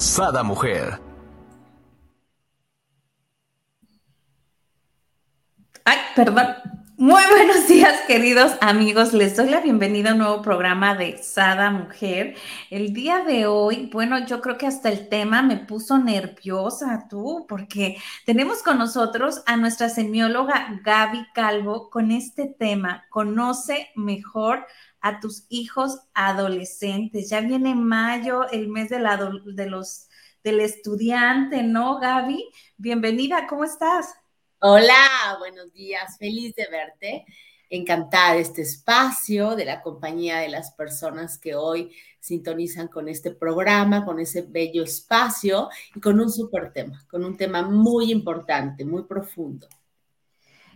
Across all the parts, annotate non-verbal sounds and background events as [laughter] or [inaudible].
Sada Mujer. Ay, perdón. Muy buenos días, queridos amigos. Les doy la bienvenida a un nuevo programa de Sada Mujer. El día de hoy, bueno, yo creo que hasta el tema me puso nerviosa tú, porque tenemos con nosotros a nuestra semióloga Gaby Calvo con este tema, conoce mejor a tus hijos adolescentes. Ya viene mayo, el mes de, la, de los, del estudiante, ¿no, Gaby? Bienvenida, ¿cómo estás? Hola, buenos días, feliz de verte. Encantada de este espacio, de la compañía de las personas que hoy sintonizan con este programa, con ese bello espacio y con un súper tema, con un tema muy importante, muy profundo.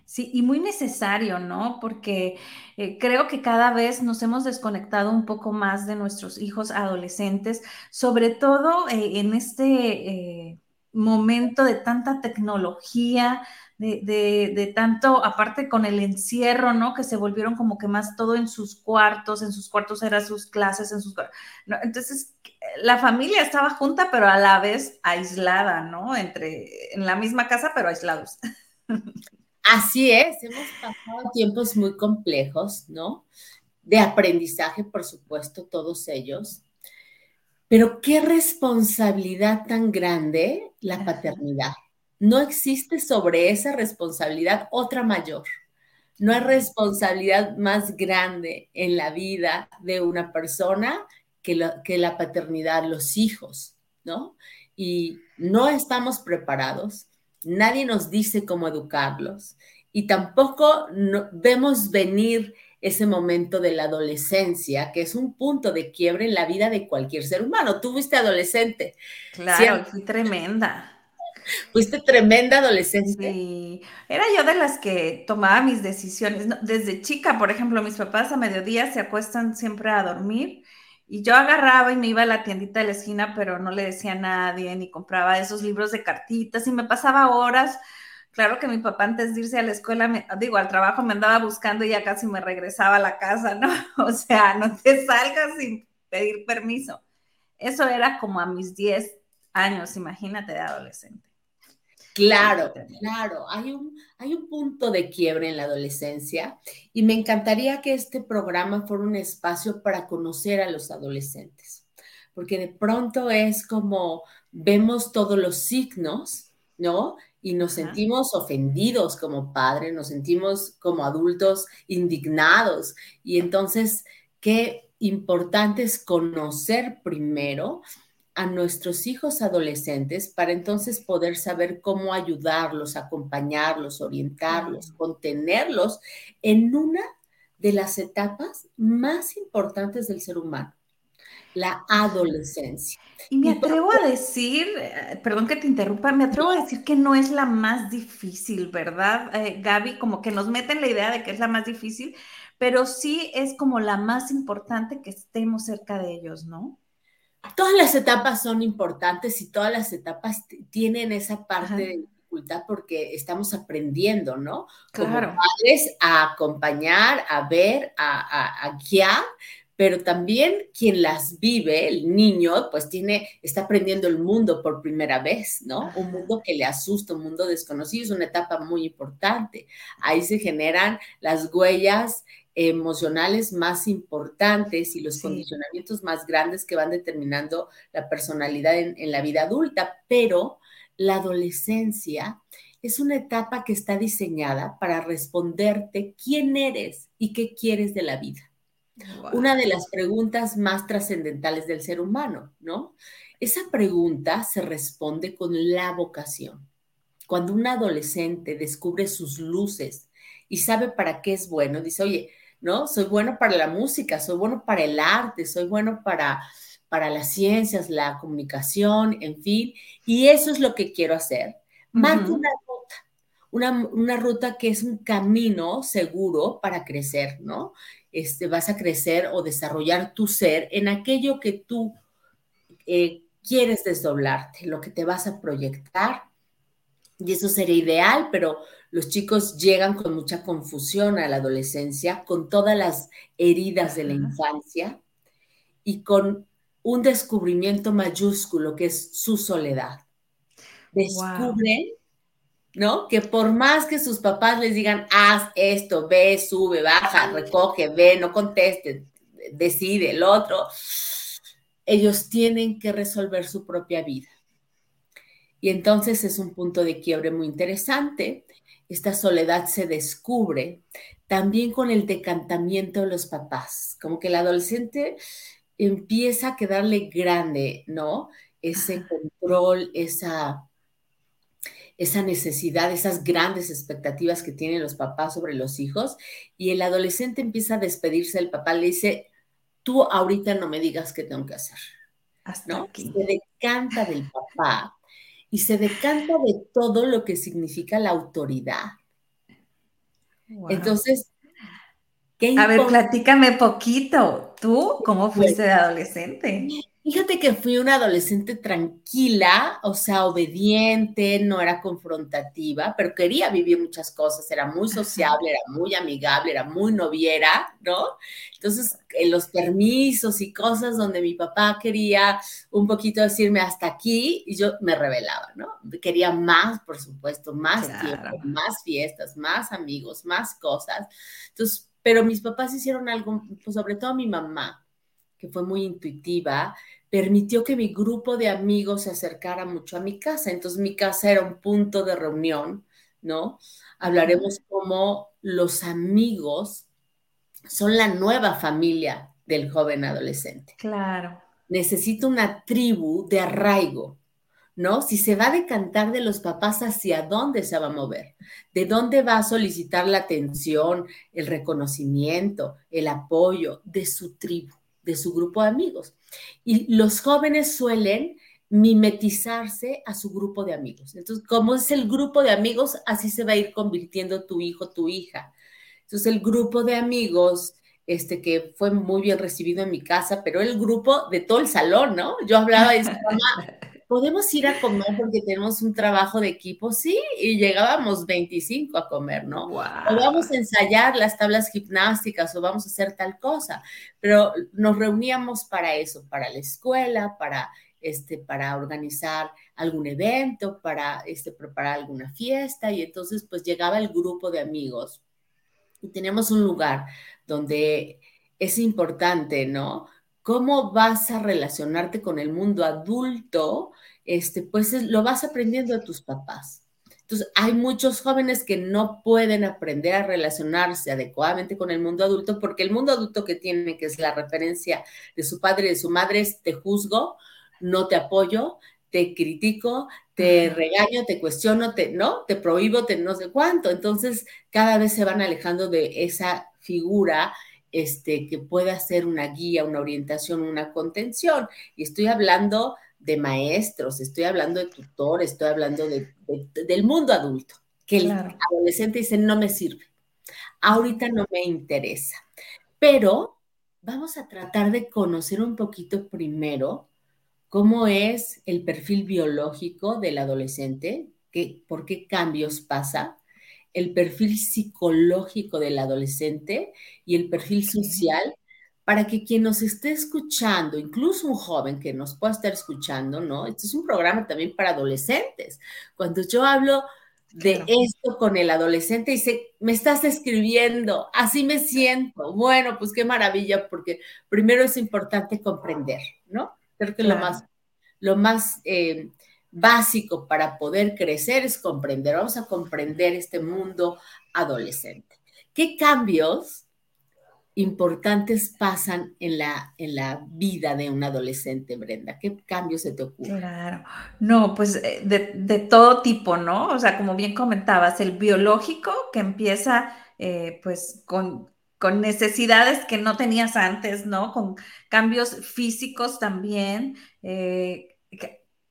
Sí, y muy necesario, ¿no? Porque eh, creo que cada vez nos hemos desconectado un poco más de nuestros hijos adolescentes, sobre todo eh, en este eh, momento de tanta tecnología, de, tanto, aparte con el encierro, ¿no? Que se volvieron como que más todo en sus cuartos, en sus cuartos eran sus clases, en sus... ¿no? Entonces, la familia estaba junta, pero a la vez aislada, ¿no? Entre, en la misma casa, pero aislados. [laughs] Así es, hemos pasado tiempos muy complejos, ¿no? De aprendizaje, por supuesto, todos ellos. Pero qué responsabilidad tan grande la paternidad. No existe sobre esa responsabilidad otra mayor. No hay responsabilidad más grande en la vida de una persona que, que la paternidad, los hijos, ¿no? Y no estamos preparados, nadie nos dice cómo educarlos y tampoco vemos venir ese momento de la adolescencia, que es un punto de quiebre en la vida de cualquier ser humano. Tú fuiste adolescente. Claro, fui tremenda. Fuiste tremenda adolescente. Sí, era yo de las que tomaba mis decisiones. Desde chica, por ejemplo, mis papás a mediodía se acuestan siempre a dormir y yo agarraba y me iba a la tiendita de la esquina, pero no le decía a nadie, ni compraba esos libros de cartitas y me pasaba horas. Claro que mi papá antes de irse a la escuela, digo, al trabajo me andaba buscando y ya casi me regresaba a la casa, ¿no? [laughs] O sea, no te salgas sin pedir permiso. Eso era como a mis 10 años, imagínate, de adolescente. Claro, claro, hay un, hay un punto de quiebre en la adolescencia y me encantaría que este programa fuera un espacio para conocer a los adolescentes, porque de pronto es como vemos todos los signos, ¿no? Y nos sentimos ofendidos como padres, nos sentimos como adultos indignados. Y entonces qué importante es conocer primero a nuestros hijos adolescentes para entonces poder saber cómo ayudarlos, acompañarlos, orientarlos, contenerlos en una de las etapas más importantes del ser humano, la adolescencia. Y me atrevo a decir, eh, perdón que te interrumpa, me atrevo a decir que no es la más difícil, ¿verdad, eh, Gaby? Como que nos meten la idea de que es la más difícil, pero sí es como la más importante que estemos cerca de ellos, ¿no? Todas las etapas son importantes y todas las etapas tienen esa parte de dificultad porque estamos aprendiendo, ¿no? Claro. Como padres a acompañar, a ver, a, guiar, pero también quien las vive, el niño, pues tiene, está aprendiendo el mundo por primera vez, ¿no? Un mundo que le asusta, un mundo desconocido, es una etapa muy importante. Ahí se generan las huellas emocionales más importantes y los condicionamientos más grandes que van determinando la personalidad en, la vida adulta, pero la adolescencia es una etapa que está diseñada para responderte quién eres y qué quieres de la vida. Una de las preguntas más trascendentales del ser humano, ¿no? Esa pregunta se responde con la vocación. Cuando un adolescente descubre sus luces y sabe para qué es bueno, dice, oye, ¿no? Soy bueno para la música, soy bueno para el arte, soy bueno para, para las ciencias, la comunicación, en fin, y eso es lo que quiero hacer. Marco una ruta, una, una, ruta que es un camino seguro para crecer, ¿no? Este, vas a crecer o desarrollar tu ser en aquello que tú eh, quieres desdoblarte, lo que te vas a proyectar. Y eso sería ideal, pero los chicos llegan con mucha confusión a la adolescencia, con todas las heridas de la infancia y con un descubrimiento mayúsculo que es su soledad. Descubren, ¿no? Que por más que sus papás les digan, haz esto, ve, sube, baja, recoge, ve, no conteste, decide el otro, ellos tienen que resolver su propia vida. Y entonces es un punto de quiebre muy interesante. Esta soledad se descubre también con el decantamiento de los papás, como que el adolescente empieza a quedarle grande, ¿no? Ese control, esa, esa necesidad, esas grandes expectativas que tienen los papás sobre los hijos, y el adolescente empieza a despedirse del papá, le dice, tú ahorita no me digas qué tengo que hacer. ¿no? Se decanta del papá y se decanta de todo lo que significa la autoridad. Entonces, ¿qué A ver, platícame poquito. ¿Tú cómo fuiste de adolescente? Fíjate que fui una adolescente tranquila, o sea, obediente, no era confrontativa, pero quería vivir muchas cosas, era muy sociable, era muy amigable, era muy noviera, ¿no? Entonces, en los permisos y cosas donde mi papá quería un poquito decirme hasta aquí, y yo me revelaba, ¿no? Quería más, por supuesto, más tiempo, más fiestas, más amigos, más cosas. Entonces, pero mis papás hicieron algo, pues sobre todo mi mamá, que fue muy intuitiva, permitió que mi grupo de amigos se acercara mucho a mi casa. Entonces mi casa era un punto de reunión, ¿no? Hablaremos como los amigos son la nueva familia del joven adolescente. Claro. Necesita una tribu de arraigo, ¿no? Si se va a decantar de los papás, ¿hacia dónde se va a mover? ¿De dónde va a solicitar la atención, el reconocimiento, el apoyo de su tribu? De su grupo de amigos. Y los jóvenes suelen mimetizarse a su grupo de amigos. Entonces, como es el grupo de amigos, así se va a ir convirtiendo tu hijo, tu hija. Entonces, el grupo de amigos, este que fue muy bien recibido en mi casa, pero el grupo de todo el salón, ¿no? Yo hablaba decía, mamá, ¿podemos ir a comer porque tenemos un trabajo de equipo? Sí, y llegábamos 25 a comer, ¿no? O vamos a ensayar las tablas gimnásticas o vamos a hacer tal cosa, pero nos reuníamos para eso, para la escuela, para, este, para organizar algún evento, para este, preparar alguna fiesta y entonces pues llegaba el grupo de amigos y tenemos un lugar donde es importante, ¿no? Cómo vas a relacionarte con el mundo adulto, este, pues lo vas aprendiendo de tus papás. Entonces, hay muchos jóvenes que no pueden aprender a relacionarse adecuadamente con el mundo adulto porque el mundo adulto que tiene, que es la referencia de su padre y de su madre, es te juzgo, no te apoyo, te critico, te regaño, te cuestiono, te, ¿no? Te prohíbo, te no sé cuánto. Entonces, cada vez se van alejando de esa figura este, que pueda ser una guía, una orientación, una contención. Y estoy hablando de maestros, estoy hablando de tutores, estoy hablando del mundo adulto, que el adolescente dice, no me sirve, ahorita no me interesa. Pero vamos a tratar de conocer un poquito primero cómo es el perfil biológico del adolescente, por qué cambios pasa, el perfil psicológico del adolescente y el perfil social para que quien nos esté escuchando, incluso un joven que nos pueda estar escuchando, ¿no? Este es un programa también para adolescentes. Cuando yo hablo de esto con el adolescente, dice, me estás escribiendo, así me siento. Bueno, pues qué maravilla, porque primero es importante comprender, ¿no? Creo que lo más, lo más eh, básico para poder crecer es comprender, vamos a comprender este mundo adolescente. ¿Qué cambios importantes pasan en la, en la vida de un adolescente, Brenda? ¿Qué cambios se te ocurren? Claro, no, pues eh, de, todo tipo, ¿no? O sea, como bien comentabas, el biológico que empieza eh, pues con con necesidades que no tenías antes, ¿no? Con cambios físicos también. Eh,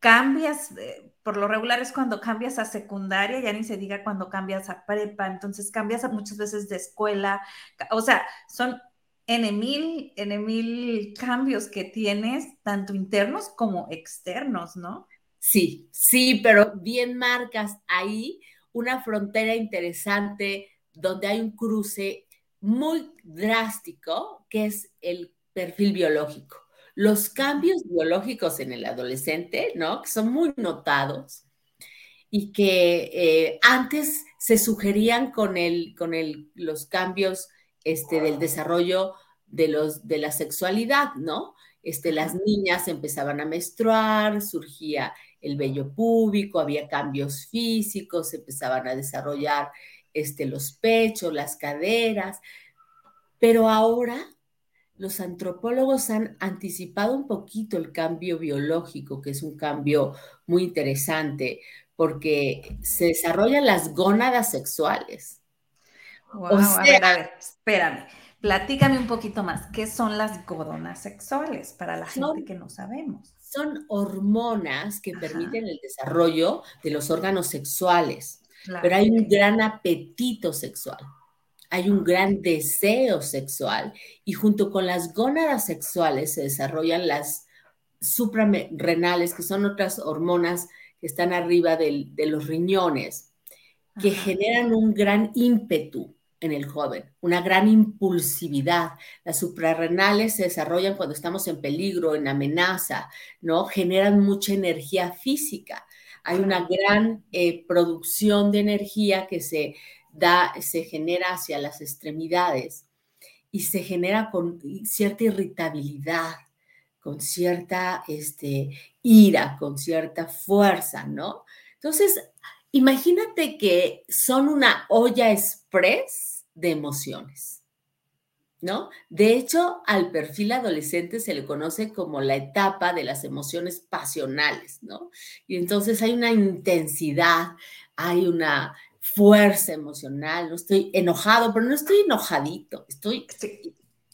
cambias, eh, por lo regular es cuando cambias a secundaria, ya ni se diga cuando cambias a prepa, entonces cambias muchas veces de escuela, o sea, son en mil, en mil cambios que tienes, tanto internos como externos, ¿no? Sí, sí, pero bien marcas ahí una frontera interesante donde hay un cruce muy drástico, que es el perfil biológico. Los cambios biológicos en el adolescente, ¿no? Que son muy notados y que eh, antes se sugerían con, el, con el, los cambios este, del desarrollo de, los, de la sexualidad, ¿no? Este, las niñas empezaban a menstruar, surgía el vello púbico, había cambios físicos, empezaban a desarrollar este, los pechos, las caderas, pero ahora los antropólogos han anticipado un poquito el cambio biológico, que es un cambio muy interesante, porque se desarrollan las gónadas sexuales. a ver, a ver, espérame. Platícame un poquito más. ¿Qué son las gónadas sexuales para la gente que no sabemos? Son hormonas que permiten el desarrollo de los órganos sexuales, pero hay un gran apetito sexual hay un gran deseo sexual y junto con las gónadas sexuales se desarrollan las suprarrenales, que son otras hormonas que están arriba de los riñones, que generan un gran ímpetu en el joven, una gran impulsividad. Las suprarrenales se desarrollan cuando estamos en peligro, en amenaza, ¿no? Generan mucha energía física. Hay una gran eh, producción de energía que se da, se genera hacia las extremidades y se genera con cierta irritabilidad, con cierta este, ira, con cierta fuerza, ¿no? Entonces, imagínate que son una olla express de emociones. ¿No? De hecho, al perfil adolescente se le conoce como la etapa de las emociones pasionales, ¿no? Y entonces hay una intensidad, hay una fuerza emocional, no estoy enojado, pero no estoy enojadito, estoy,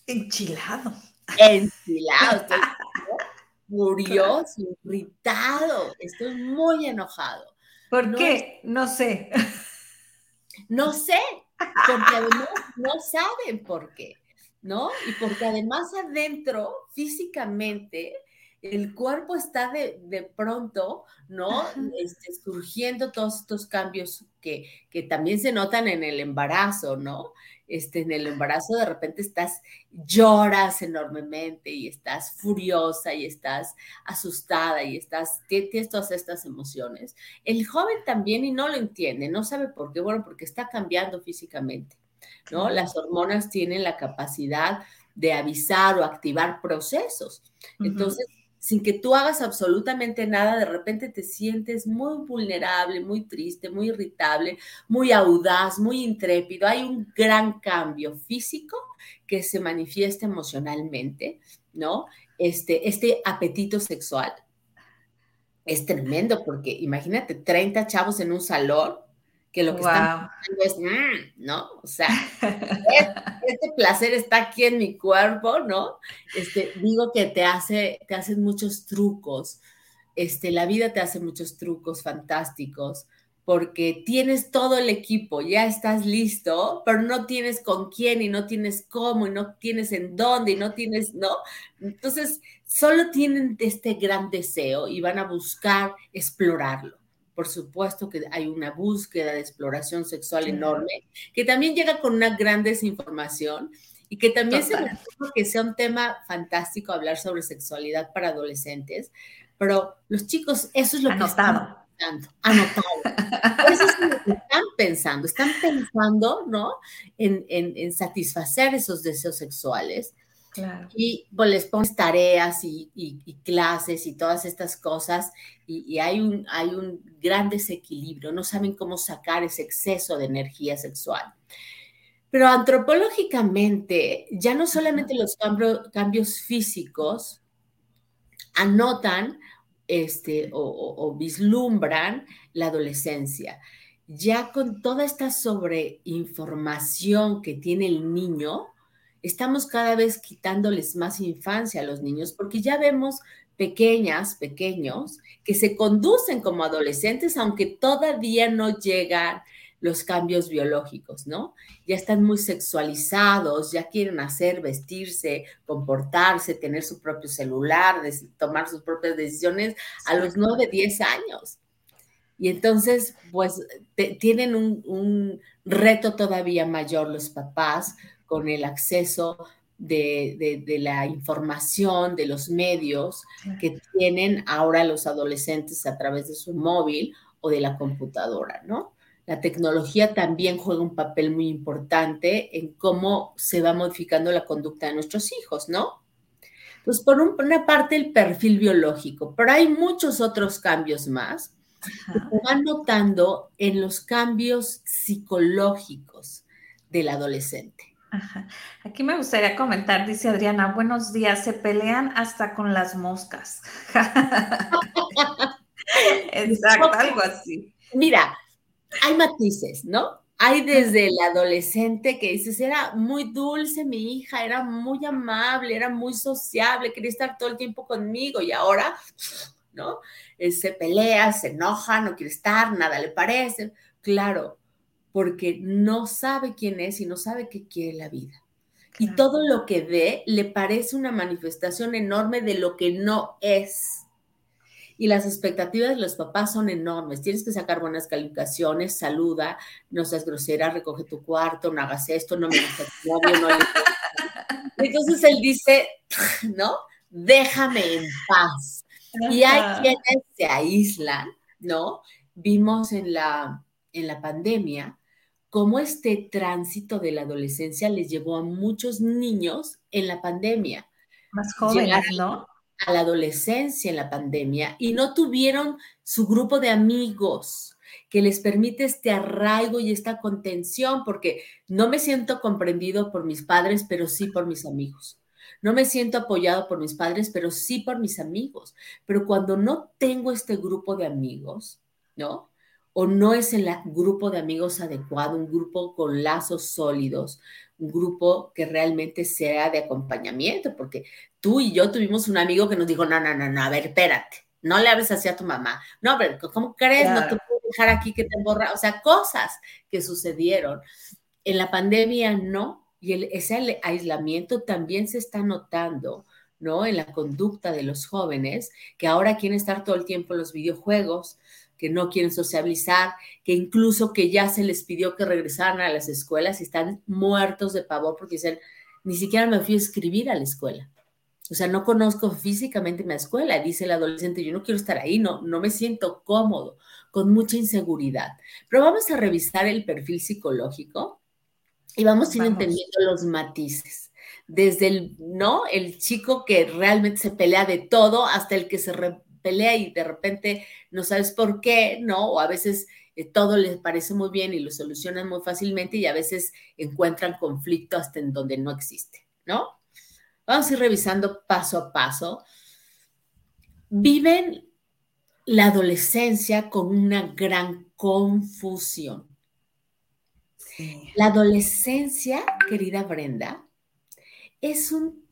enchilado. Enchilado, estoy [laughs] furioso, irritado, estoy muy enojado. ¿Por qué? No sé. No sé, porque además no saben por qué, ¿no? Y porque además adentro, físicamente, el cuerpo está de, pronto, ¿no? Este, surgiendo todos estos cambios que, que, también se notan en el embarazo, ¿no? Este, en el embarazo de repente estás, lloras enormemente y estás furiosa y estás asustada y estás, tienes todas estas emociones. El joven también y no lo entiende, no sabe por qué, bueno, porque está cambiando físicamente, ¿no? Las hormonas tienen la capacidad de avisar o activar procesos. Entonces, sin que tú hagas absolutamente nada, de repente te sientes muy vulnerable, muy triste, muy irritable, muy audaz, muy intrépido. Hay un gran cambio físico que se manifiesta emocionalmente, ¿no? Este, este apetito sexual es tremendo porque imagínate 30 chavos en un salón que lo que están haciendo es, mm", ¿no? O sea, [laughs] este, placer está aquí en mi cuerpo, ¿no? Este, digo que te hace, te hacen muchos trucos, este, la vida te hace muchos trucos fantásticos, porque tienes todo el equipo, ya estás listo, pero no tienes con quién y no tienes cómo y no tienes en dónde y no tienes, ¿no? Entonces, solo tienen este gran deseo y van a buscar explorarlo por supuesto que hay una búsqueda de exploración sexual enorme, que también llega con una gran desinformación y que también se me que sea un tema fantástico hablar sobre sexualidad para adolescentes, pero los chicos, eso es lo que están pensando, anotado. Eso es lo que están pensando, están pensando, ¿no? En, en satisfacer esos deseos sexuales y pues, les pones tareas y, clases y todas estas cosas y, hay, un, hay un gran desequilibrio, no saben cómo sacar ese exceso de energía sexual. Pero antropológicamente, ya no solamente los cambios físicos anotan este, o, vislumbran la adolescencia, ya con toda esta sobreinformación que tiene el niño, estamos cada vez quitándoles más infancia a los niños porque ya vemos pequeñas, pequeños, que se conducen como adolescentes, aunque todavía no llegan los cambios biológicos, ¿no? Ya están muy sexualizados, ya quieren hacer, vestirse, comportarse, tener su propio celular, tomar sus propias decisiones a los 9, 10 años. Y entonces, pues, tienen un, un, reto todavía mayor los papás con el acceso de, de, la información, de los medios que tienen ahora los adolescentes a través de su móvil o de la computadora, ¿no? La tecnología también juega un papel muy importante en cómo se va modificando la conducta de nuestros hijos, ¿no? Pues por una parte el perfil biológico, pero hay muchos otros cambios más que se van notando en los cambios psicológicos del adolescente. Aquí me gustaría comentar, dice Adriana, buenos días, se pelean hasta con las moscas. [laughs] Exacto, algo así. Mira, hay matices, ¿no? Hay desde el adolescente que dices, era muy dulce mi hija, era muy amable, era muy sociable, quería estar todo el tiempo conmigo y ahora, ¿no? Eh, se pelea, se enoja, no quiere estar, nada le parece. Claro, porque no sabe quién es y no sabe qué quiere la vida. Y todo lo que ve le parece una manifestación enorme de lo que no es. Y las expectativas de los papás son enormes. Tienes que sacar buenas calificaciones, saluda, no seas grosera, recoge tu cuarto, no hagas esto, no me gusta tu novio, no Entonces él dice, [laughs] ¿no? Déjame en paz. Y hay quienes se aíslan, ¿no? Vimos en la, en la pandemia cómo este tránsito de la adolescencia les llevó a muchos niños en la pandemia. Más jóvenes, ¿no? A la adolescencia en la pandemia y no tuvieron su grupo de amigos que les permite este arraigo y esta contención, porque no me siento comprendido por mis padres, pero sí por mis amigos. No me siento apoyado por mis padres, pero sí por mis amigos. Pero cuando no tengo este grupo de amigos, ¿no? O no es el grupo de amigos adecuado, un grupo con lazos sólidos, un grupo que realmente sea de acompañamiento, porque tú y yo tuvimos un amigo que nos dijo, no, no, no, no, a ver, espérate, no le hables así a tu mamá. No, pero ¿cómo crees? No te puedo dejar aquí que te emborra. O sea, cosas que sucedieron. En la pandemia no, y ese aislamiento también se está notando, ¿no? En la conducta de los jóvenes, que ahora quieren estar todo el tiempo en los videojuegos, que no quieren sociabilizar, que incluso que ya se les pidió que regresaran a las escuelas y están muertos de pavor porque dicen, ni siquiera me fui a escribir a la escuela. O sea, no conozco físicamente mi escuela, dice el adolescente, yo no quiero estar ahí, no, no me siento cómodo, con mucha inseguridad. Pero vamos a revisar el perfil psicológico y vamos a ir entendiendo los matices. Desde el, ¿no? El chico que realmente se pelea de todo hasta el que se, pelea y de repente no sabes por qué, ¿no? O a veces eh, todo les parece muy bien y lo solucionan muy fácilmente y a veces encuentran conflicto hasta en donde no existe, ¿no? Vamos a ir revisando paso a paso. Viven la adolescencia con una gran confusión. La adolescencia, querida Brenda, es un,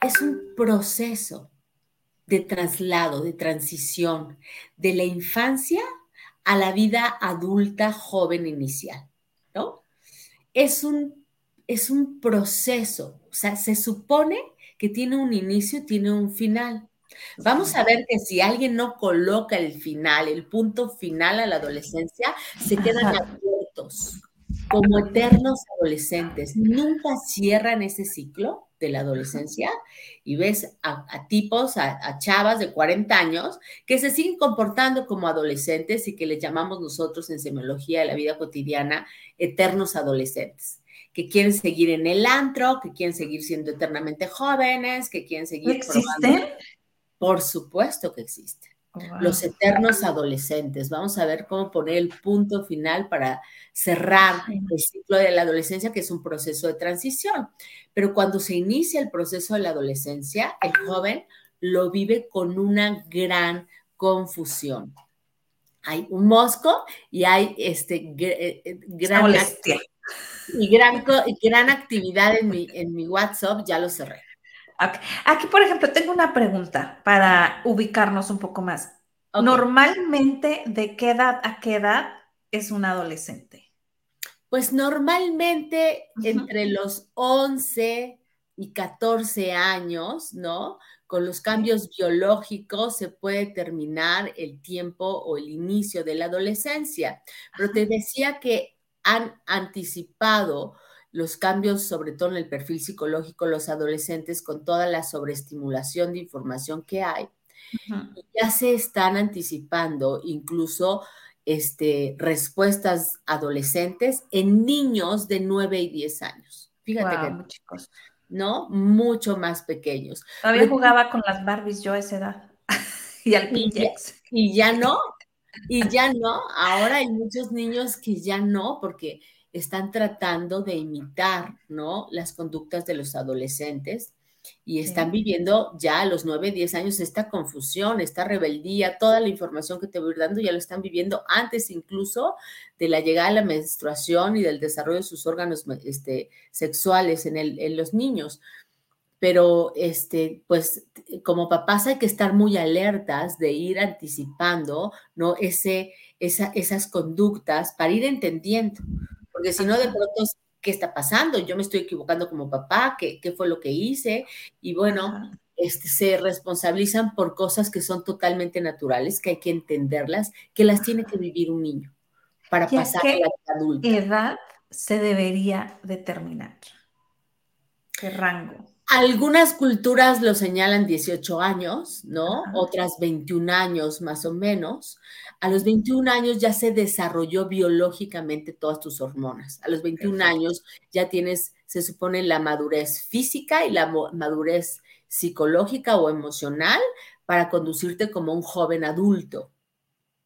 es un proceso de traslado, de transición de la infancia a la vida adulta joven inicial, ¿no? Es un, es un proceso, o sea, se supone que tiene un inicio y tiene un final. Vamos a ver que si alguien no coloca el final, el punto final a la adolescencia, se quedan abiertos como eternos adolescentes. Nunca cierran ese ciclo de la adolescencia y ves a, tipos, a, chavas de 40 años que se siguen comportando como adolescentes y que les llamamos nosotros en semiología de la vida cotidiana eternos adolescentes que quieren seguir en el antro, que quieren seguir siendo eternamente jóvenes, que quieren seguir ¿Existen? Por supuesto que existen. Los eternos adolescentes. Vamos a ver cómo poner el punto final para cerrar el ciclo de la adolescencia, que es un proceso de transición. Pero cuando se inicia el proceso de la adolescencia, el joven lo vive con una gran confusión. Hay un mosco y hay este eh, eh, gran y gran, gran actividad en mi, en mi WhatsApp, ya lo cerré. Aquí, por ejemplo, tengo una pregunta para ubicarnos un poco más. Normalmente, ¿de qué edad a qué edad es un adolescente? Pues normalmente entre los 11 y 14 años, ¿no? Con los cambios biológicos se puede terminar el tiempo o el inicio de la adolescencia. Pero te decía que han anticipado los cambios, sobre todo en el perfil psicológico, los adolescentes con toda la sobreestimulación de información que hay. Ya se están anticipando incluso este, respuestas adolescentes en niños de 9 y 10 años. Fíjate que chicos. ¿no? Mucho más pequeños. Todavía jugaba con las Barbies yo a esa edad. [laughs] y al Pinjex. Y ya no, y ya no. Ahora hay muchos niños que ya no, porque están tratando de imitar, ¿no? Las conductas de los adolescentes y están viviendo ya a los 9, 10 años esta confusión, esta rebeldía, toda la información que te voy dando ya lo están viviendo antes incluso de la llegada a la menstruación y del desarrollo de sus órganos este, sexuales en, el, en los niños. Pero, este, pues, como papás hay que estar muy alertas de ir anticipando, ¿no? Ese, esa, esas conductas para ir entendiendo, porque si no, de pronto qué está pasando, yo me estoy equivocando como papá, qué, qué fue lo que hice, y bueno, este, se responsabilizan por cosas que son totalmente naturales, que hay que entenderlas, que las tiene que vivir un niño para pasar a la adulta. ¿Qué edad se debería determinar? ¿Qué rango? Algunas culturas lo señalan 18 años, ¿no? Otras 21 años más o menos. A los 21 años ya se desarrolló biológicamente todas tus hormonas. A los 21 años ya tienes, se supone, la madurez física y la madurez psicológica o emocional para conducirte como un joven adulto.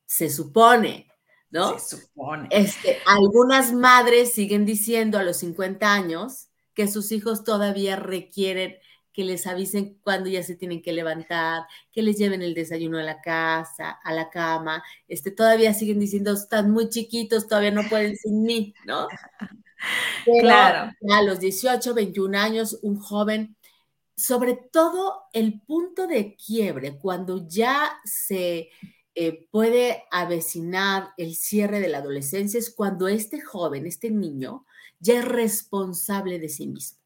Se supone, ¿no? Se supone. Este, algunas madres siguen diciendo a los 50 años que sus hijos todavía requieren que les avisen cuando ya se tienen que levantar, que les lleven el desayuno a la casa, a la cama, este, todavía siguen diciendo, están muy chiquitos, todavía no pueden sin mí, ¿no? [laughs] claro. A los 18, 21 años, un joven, sobre todo el punto de quiebre, cuando ya se eh, puede avecinar el cierre de la adolescencia, es cuando este joven, este niño, ya es responsable de sí mismo.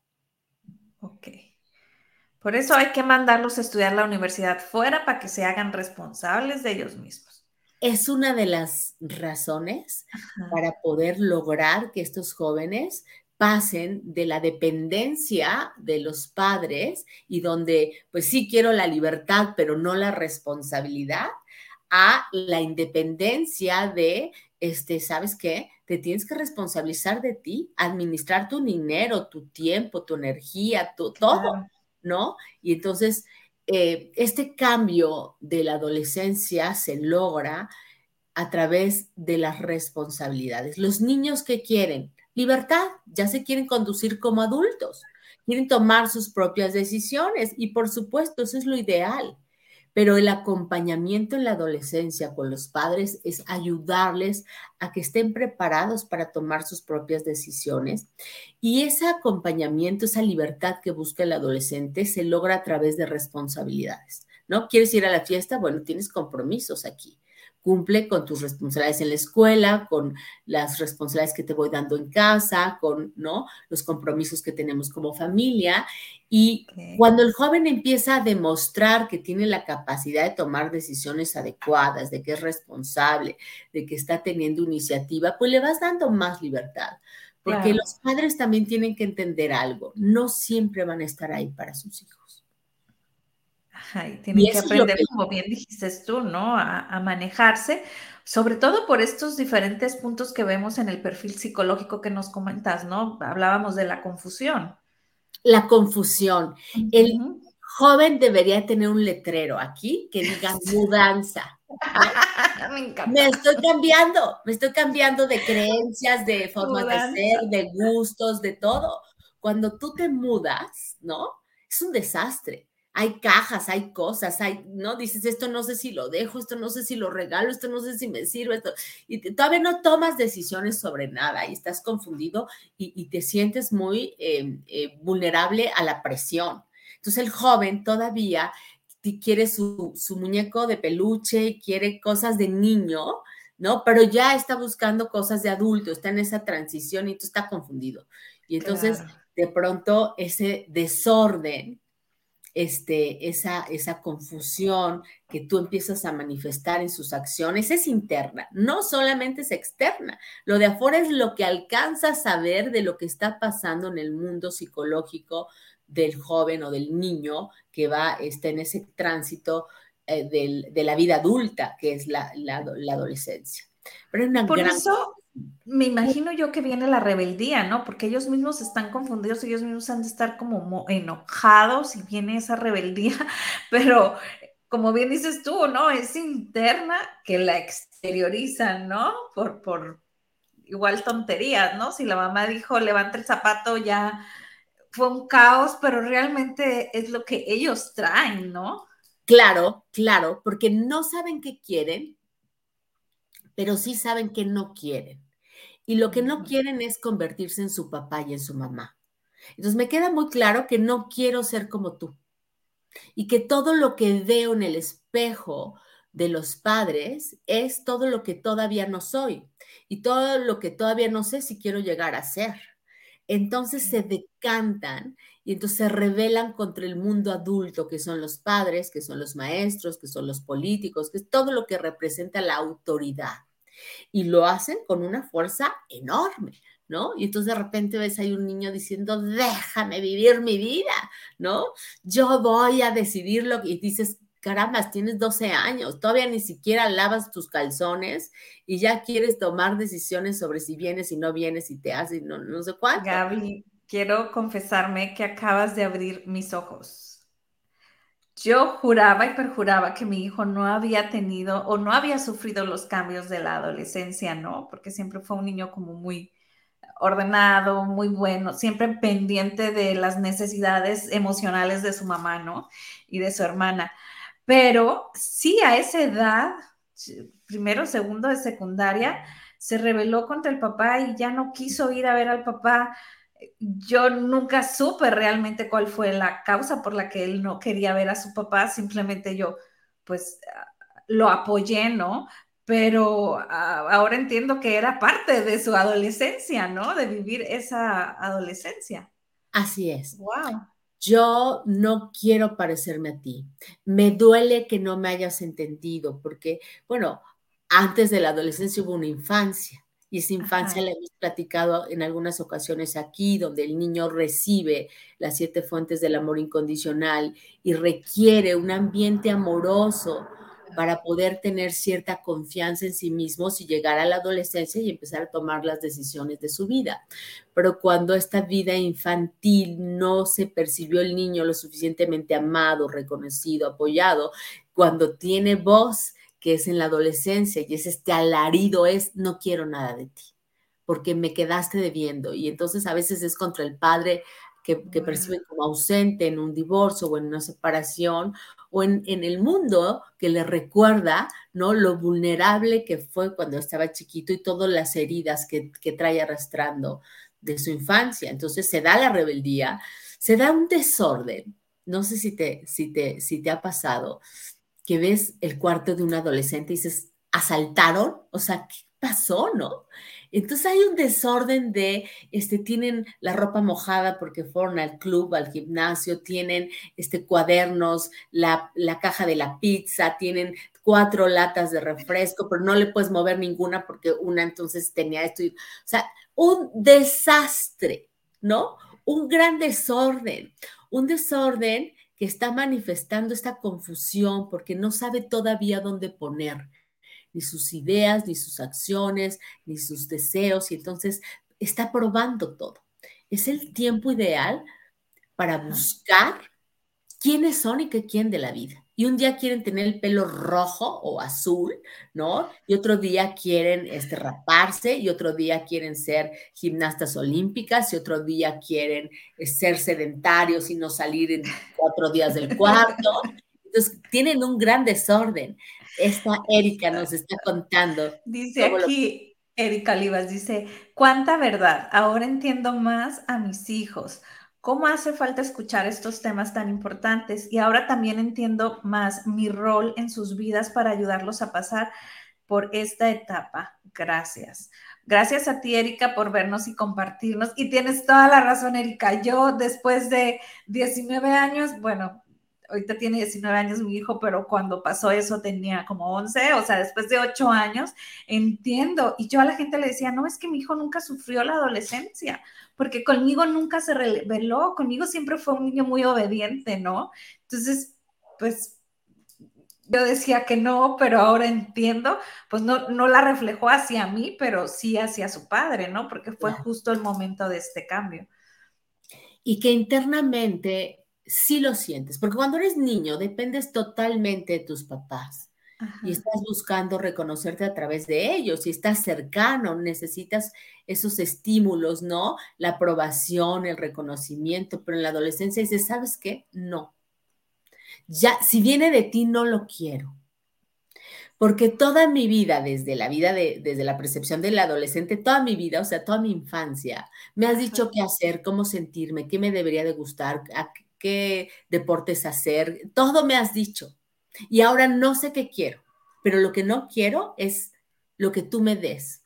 Ok. Por eso hay que mandarlos a estudiar la universidad fuera para que se hagan responsables de ellos mismos. Es una de las razones para poder lograr que estos jóvenes pasen de la dependencia de los padres y donde, pues sí quiero la libertad, pero no la responsabilidad, a la independencia de, este, ¿sabes qué? te tienes que responsabilizar de ti, administrar tu dinero, tu tiempo, tu energía, tu, todo, ¿no? Y entonces, eh, este cambio de la adolescencia se logra a través de las responsabilidades. Los niños que quieren libertad, ya se quieren conducir como adultos, quieren tomar sus propias decisiones y por supuesto eso es lo ideal pero el acompañamiento en la adolescencia con los padres es ayudarles a que estén preparados para tomar sus propias decisiones. Y ese acompañamiento, esa libertad que busca el adolescente se logra a través de responsabilidades. ¿No? ¿Quieres ir a la fiesta? Bueno, tienes compromisos aquí cumple con tus responsabilidades en la escuela, con las responsabilidades que te voy dando en casa, con ¿no? los compromisos que tenemos como familia. Y cuando el joven empieza a demostrar que tiene la capacidad de tomar decisiones adecuadas, de que es responsable, de que está teniendo iniciativa, pues le vas dando más libertad. Porque los padres también tienen que entender algo, no siempre van a estar ahí para sus hijos y tienen que aprender, como bien dijiste tú, ¿no? A, manejarse, sobre todo por estos diferentes puntos que vemos en el perfil psicológico que nos comentas, ¿no? Hablábamos de la confusión. La confusión. El joven debería tener un letrero aquí que diga [laughs] mudanza. [laughs] me encanta. Me estoy cambiando, me estoy cambiando de creencias, de formas de ser, de gustos, de todo. Cuando tú te mudas, ¿no? Es un desastre hay cajas, hay cosas, hay, ¿no? Dices, esto no sé si lo dejo, esto no sé si lo regalo, esto no sé si me sirve, esto, y todavía no tomas decisiones sobre nada y estás confundido y, te sientes muy em, eh, vulnerable a la presión. Entonces el joven todavía quiere su, su muñeco de peluche, quiere cosas de niño, ¿no? Pero ya está buscando cosas de adulto, está en esa transición y tú está confundido. Y entonces, de pronto, ese desorden este, esa, esa confusión que tú empiezas a manifestar en sus acciones es interna, no solamente es externa. Lo de afuera es lo que alcanzas a ver de lo que está pasando en el mundo psicológico del joven o del niño que va está en ese tránsito eh, de la vida adulta, que es la, la, adolescencia. Pero una Por eso me imagino yo que viene la rebeldía, ¿no? Porque ellos mismos están confundidos, ellos mismos han de estar como enojados y viene esa rebeldía, [laughs] pero como bien dices tú, ¿no? Es interna que la exteriorizan, ¿no? Por, por igual tonterías, ¿no? Si la mamá dijo levanta el zapato, ya fue un caos, pero realmente es lo que ellos traen, ¿no? Claro, claro, porque no saben qué quieren, pero sí saben que no quieren. Y lo que no quieren es convertirse en su papá y en su mamá. Entonces me queda muy claro que no quiero ser como tú. Y que todo lo que veo en el espejo de los padres es todo lo que todavía no soy y todo lo que todavía no sé si quiero llegar a ser. Entonces se decantan y entonces se rebelan contra el mundo adulto, que son los padres, que son los maestros, que son los políticos, que es todo lo que representa la autoridad. Y lo hacen con una fuerza enorme, ¿no? Y entonces de repente ves ahí un niño diciendo, déjame vivir mi vida, ¿no? Yo voy a decidir lo que... Y dices, caramba, tienes 12 años, todavía ni siquiera lavas tus calzones y ya quieres tomar decisiones sobre si vienes y no vienes y te haces, no, no sé cuánto. Gaby, quiero confesarme que acabas de abrir mis ojos. Yo juraba y perjuraba que mi hijo no había tenido o no había sufrido los cambios de la adolescencia, ¿no? Porque siempre fue un niño como muy ordenado, muy bueno, siempre pendiente de las necesidades emocionales de su mamá, ¿no? Y de su hermana. Pero sí, a esa edad, primero, segundo de secundaria, se rebeló contra el papá y ya no quiso ir a ver al papá yo nunca supe realmente cuál fue la causa por la que él no quería ver a su papá, simplemente yo pues lo apoyé, ¿no? Pero ahora entiendo que era parte de su adolescencia, ¿no? De vivir esa adolescencia. Así es. Wow. Yo no quiero parecerme a ti. Me duele que no me hayas entendido, porque, bueno, antes de la adolescencia hubo una infancia y esa infancia la hemos platicado en algunas ocasiones aquí, donde el niño recibe las siete fuentes del amor incondicional y requiere un ambiente amoroso para poder tener cierta confianza en sí mismo y llegar a la adolescencia y empezar a tomar las decisiones de su vida. Pero cuando esta vida infantil no se percibió el niño lo suficientemente amado, reconocido, apoyado, cuando tiene voz, que es en la adolescencia y es este alarido, es no quiero nada de ti, porque me quedaste debiendo. Y entonces a veces es contra el padre que, que perciben como ausente en un divorcio o en una separación o en, el mundo que le recuerda, ¿no? Lo vulnerable que fue cuando estaba chiquito y todas las heridas que, que trae arrastrando de su infancia. Entonces se da la rebeldía, se da un desorden. No sé si te, si te, si te ha pasado, ves el cuarto de un adolescente y dices, ¿asaltaron? O sea, ¿qué pasó, no? Entonces hay un desorden de, este, tienen la ropa mojada porque fueron al club, al gimnasio, tienen este, cuadernos, la, la caja de la pizza, tienen cuatro latas de refresco, pero no le puedes mover ninguna porque una entonces tenía esto. o sea, un desastre, ¿no? Un gran desorden, un desorden que está manifestando esta confusión porque no sabe todavía dónde poner ni sus ideas, ni sus acciones, ni sus deseos, y entonces está probando todo. Es el tiempo ideal para buscar quiénes son y qué quién de la vida. Y un día quieren tener el pelo rojo o azul, ¿no? Y otro día quieren este, raparse y otro día quieren ser gimnastas olímpicas y otro día quieren eh, ser sedentarios y no salir en cuatro días del cuarto. Entonces, tienen un gran desorden. Esta Erika nos está contando. Dice aquí, Erika Olivas, dice, cuánta verdad. Ahora entiendo más a mis hijos cómo hace falta escuchar estos temas tan importantes y ahora también entiendo más mi rol en sus vidas para ayudarlos a pasar por esta etapa. Gracias. Gracias a ti, Erika, por vernos y compartirnos. Y tienes toda la razón, Erika. Yo, después de 19 años, bueno, ahorita tiene 19 años mi hijo, pero cuando pasó eso tenía como 11, o sea, después de 8 años, entiendo. Y yo a la gente le decía, no, es que mi hijo nunca sufrió la adolescencia porque conmigo nunca se reveló, conmigo siempre fue un niño muy obediente, ¿no? Entonces, pues yo decía que no, pero ahora entiendo, pues no, no la reflejó hacia mí, pero sí hacia su padre, ¿no? Porque fue justo el momento de este cambio. Y que internamente sí lo sientes, porque cuando eres niño dependes totalmente de tus papás y estás buscando reconocerte a través de ellos y estás cercano, necesitas esos estímulos, ¿no? La aprobación, el reconocimiento, pero en la adolescencia dices, ¿sabes qué? No. Ya, si viene de ti, no lo quiero. Porque toda mi vida, desde la vida de, desde la percepción del adolescente, toda mi vida, o sea, toda mi infancia, me has dicho qué hacer, cómo sentirme, qué me debería de gustar, qué deportes hacer, todo me has dicho. Y ahora no sé qué quiero, pero lo que no quiero es lo que tú me des.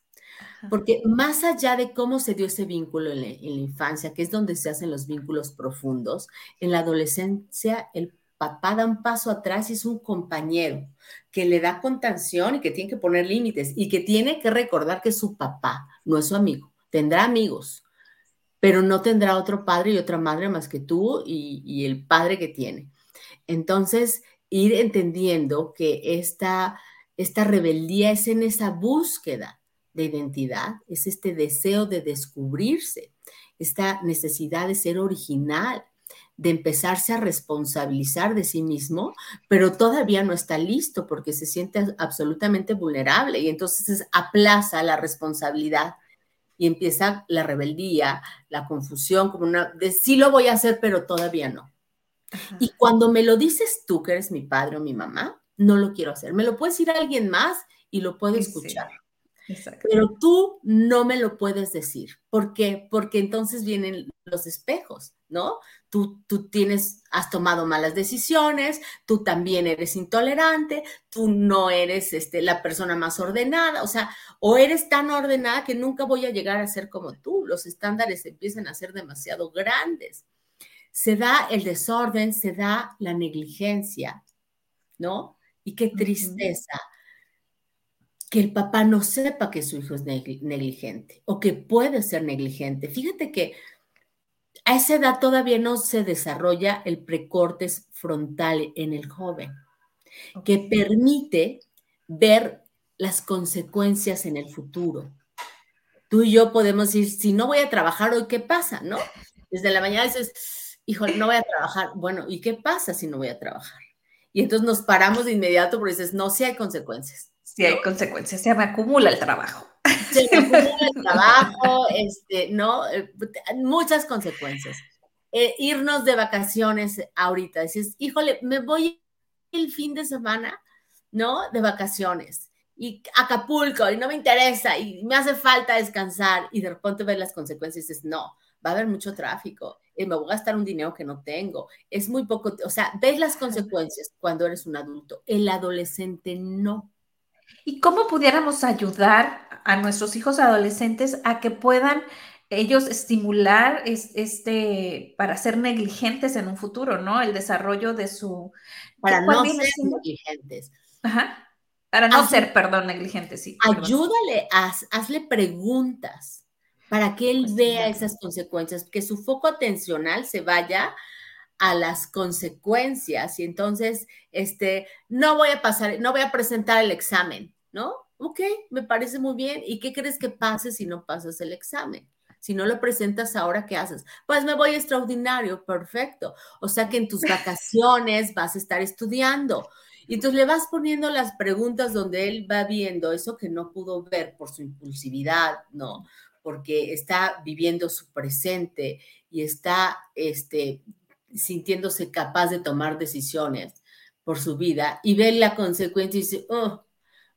Porque más allá de cómo se dio ese vínculo en la, infancia, que es donde se hacen los vínculos profundos, en la adolescencia el papá da un paso atrás y es un compañero que le da contención y que tiene que poner límites y que tiene que recordar que su papá, no es su amigo. Tendrá amigos, pero no tendrá otro padre y otra madre más que tú y, y el padre que tiene. Entonces, ir entendiendo que esta, esta rebeldía es en esa búsqueda de identidad, es este deseo de descubrirse, esta necesidad de ser original, de empezarse a responsabilizar de sí mismo, pero todavía no está listo porque se siente absolutamente vulnerable y entonces aplaza la responsabilidad y empieza la rebeldía, la confusión, como una de sí lo voy a hacer, pero todavía no. Y cuando me lo dices tú, que eres mi padre o mi mamá, no lo quiero hacer. Me lo puedes decir a alguien más y lo puedo escuchar. Pero tú no me lo puedes decir. ¿Por qué? Porque entonces vienen los espejos, ¿no? Tú, tú tienes, has tomado malas decisiones, tú también eres intolerante, tú no eres este, la persona más ordenada, o sea, o eres tan ordenada que nunca voy a llegar a ser como tú. Los estándares empiezan a ser demasiado grandes se da el desorden, se da la negligencia, ¿no? Y qué tristeza que el papá no sepa que su hijo es negligente o que puede ser negligente. Fíjate que a esa edad todavía no se desarrolla el precortes frontal en el joven, que permite ver las consecuencias en el futuro. Tú y yo podemos decir, si no voy a trabajar hoy, ¿qué pasa? ¿No? Desde la mañana dices, híjole, no voy a trabajar. Bueno, ¿y qué pasa si no voy a trabajar? Y entonces nos paramos de inmediato porque dices, no, sí hay consecuencias. Sí hay consecuencias, se me acumula el trabajo. Se me el trabajo, este, ¿no? Eh, muchas consecuencias. Eh, irnos de vacaciones ahorita, dices, híjole, me voy el fin de semana, ¿no? De vacaciones y Acapulco y no me interesa y me hace falta descansar y de repente ves las consecuencias y dices, no, va a haber mucho tráfico, eh, me voy a gastar un dinero que no tengo, es muy poco, o sea, ves las consecuencias cuando eres un adulto, el adolescente no. ¿Y cómo pudiéramos ayudar a nuestros hijos adolescentes a que puedan ellos estimular este para ser negligentes en un futuro, ¿no? El desarrollo de su para no ser negligentes. Ajá. Para no ser, perdón, negligentes, sí. Ayúdale, hazle preguntas para que él pues vea esas consecuencias, que su foco atencional se vaya a las consecuencias y entonces, este, no voy a pasar, no voy a presentar el examen, ¿no? Ok, me parece muy bien. ¿Y qué crees que pase si no pasas el examen? Si no lo presentas ahora, ¿qué haces? Pues me voy extraordinario, perfecto. O sea que en tus [laughs] vacaciones vas a estar estudiando. Y entonces le vas poniendo las preguntas donde él va viendo eso que no pudo ver por su impulsividad, ¿no? Porque está viviendo su presente y está este, sintiéndose capaz de tomar decisiones por su vida y ve la consecuencia y dice, oh,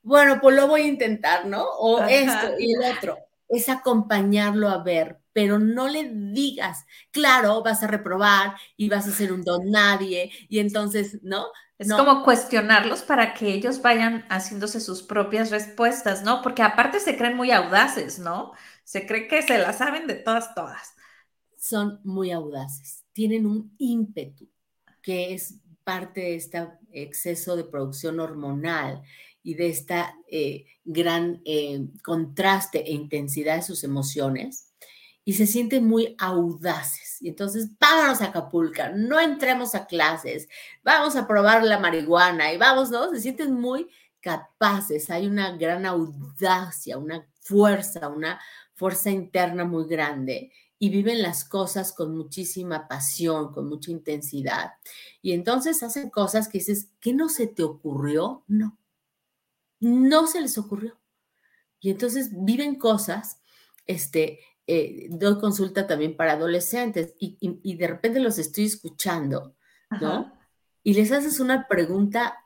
bueno, pues lo voy a intentar, ¿no? O esto y el otro. Es acompañarlo a ver, pero no le digas, claro, vas a reprobar y vas a ser un don nadie y entonces, ¿no? Es como cuestionarlos para que ellos vayan haciéndose sus propias respuestas, ¿no? Porque aparte se creen muy audaces, ¿no? Se cree que se las saben de todas, todas. Son muy audaces, tienen un ímpetu que es parte de este exceso de producción hormonal y de esta eh, gran eh, contraste e intensidad de sus emociones y se sienten muy audaces. Y entonces, vámonos a Acapulco, no entremos a clases, vamos a probar la marihuana y vamos, ¿no? Se sienten muy capaces, hay una gran audacia, una fuerza, una fuerza interna muy grande y viven las cosas con muchísima pasión, con mucha intensidad. Y entonces hacen cosas que dices, ¿qué no se te ocurrió? No, no se les ocurrió. Y entonces viven cosas, este, eh, doy consulta también para adolescentes y, de repente los estoy escuchando, ¿no? Y les haces una pregunta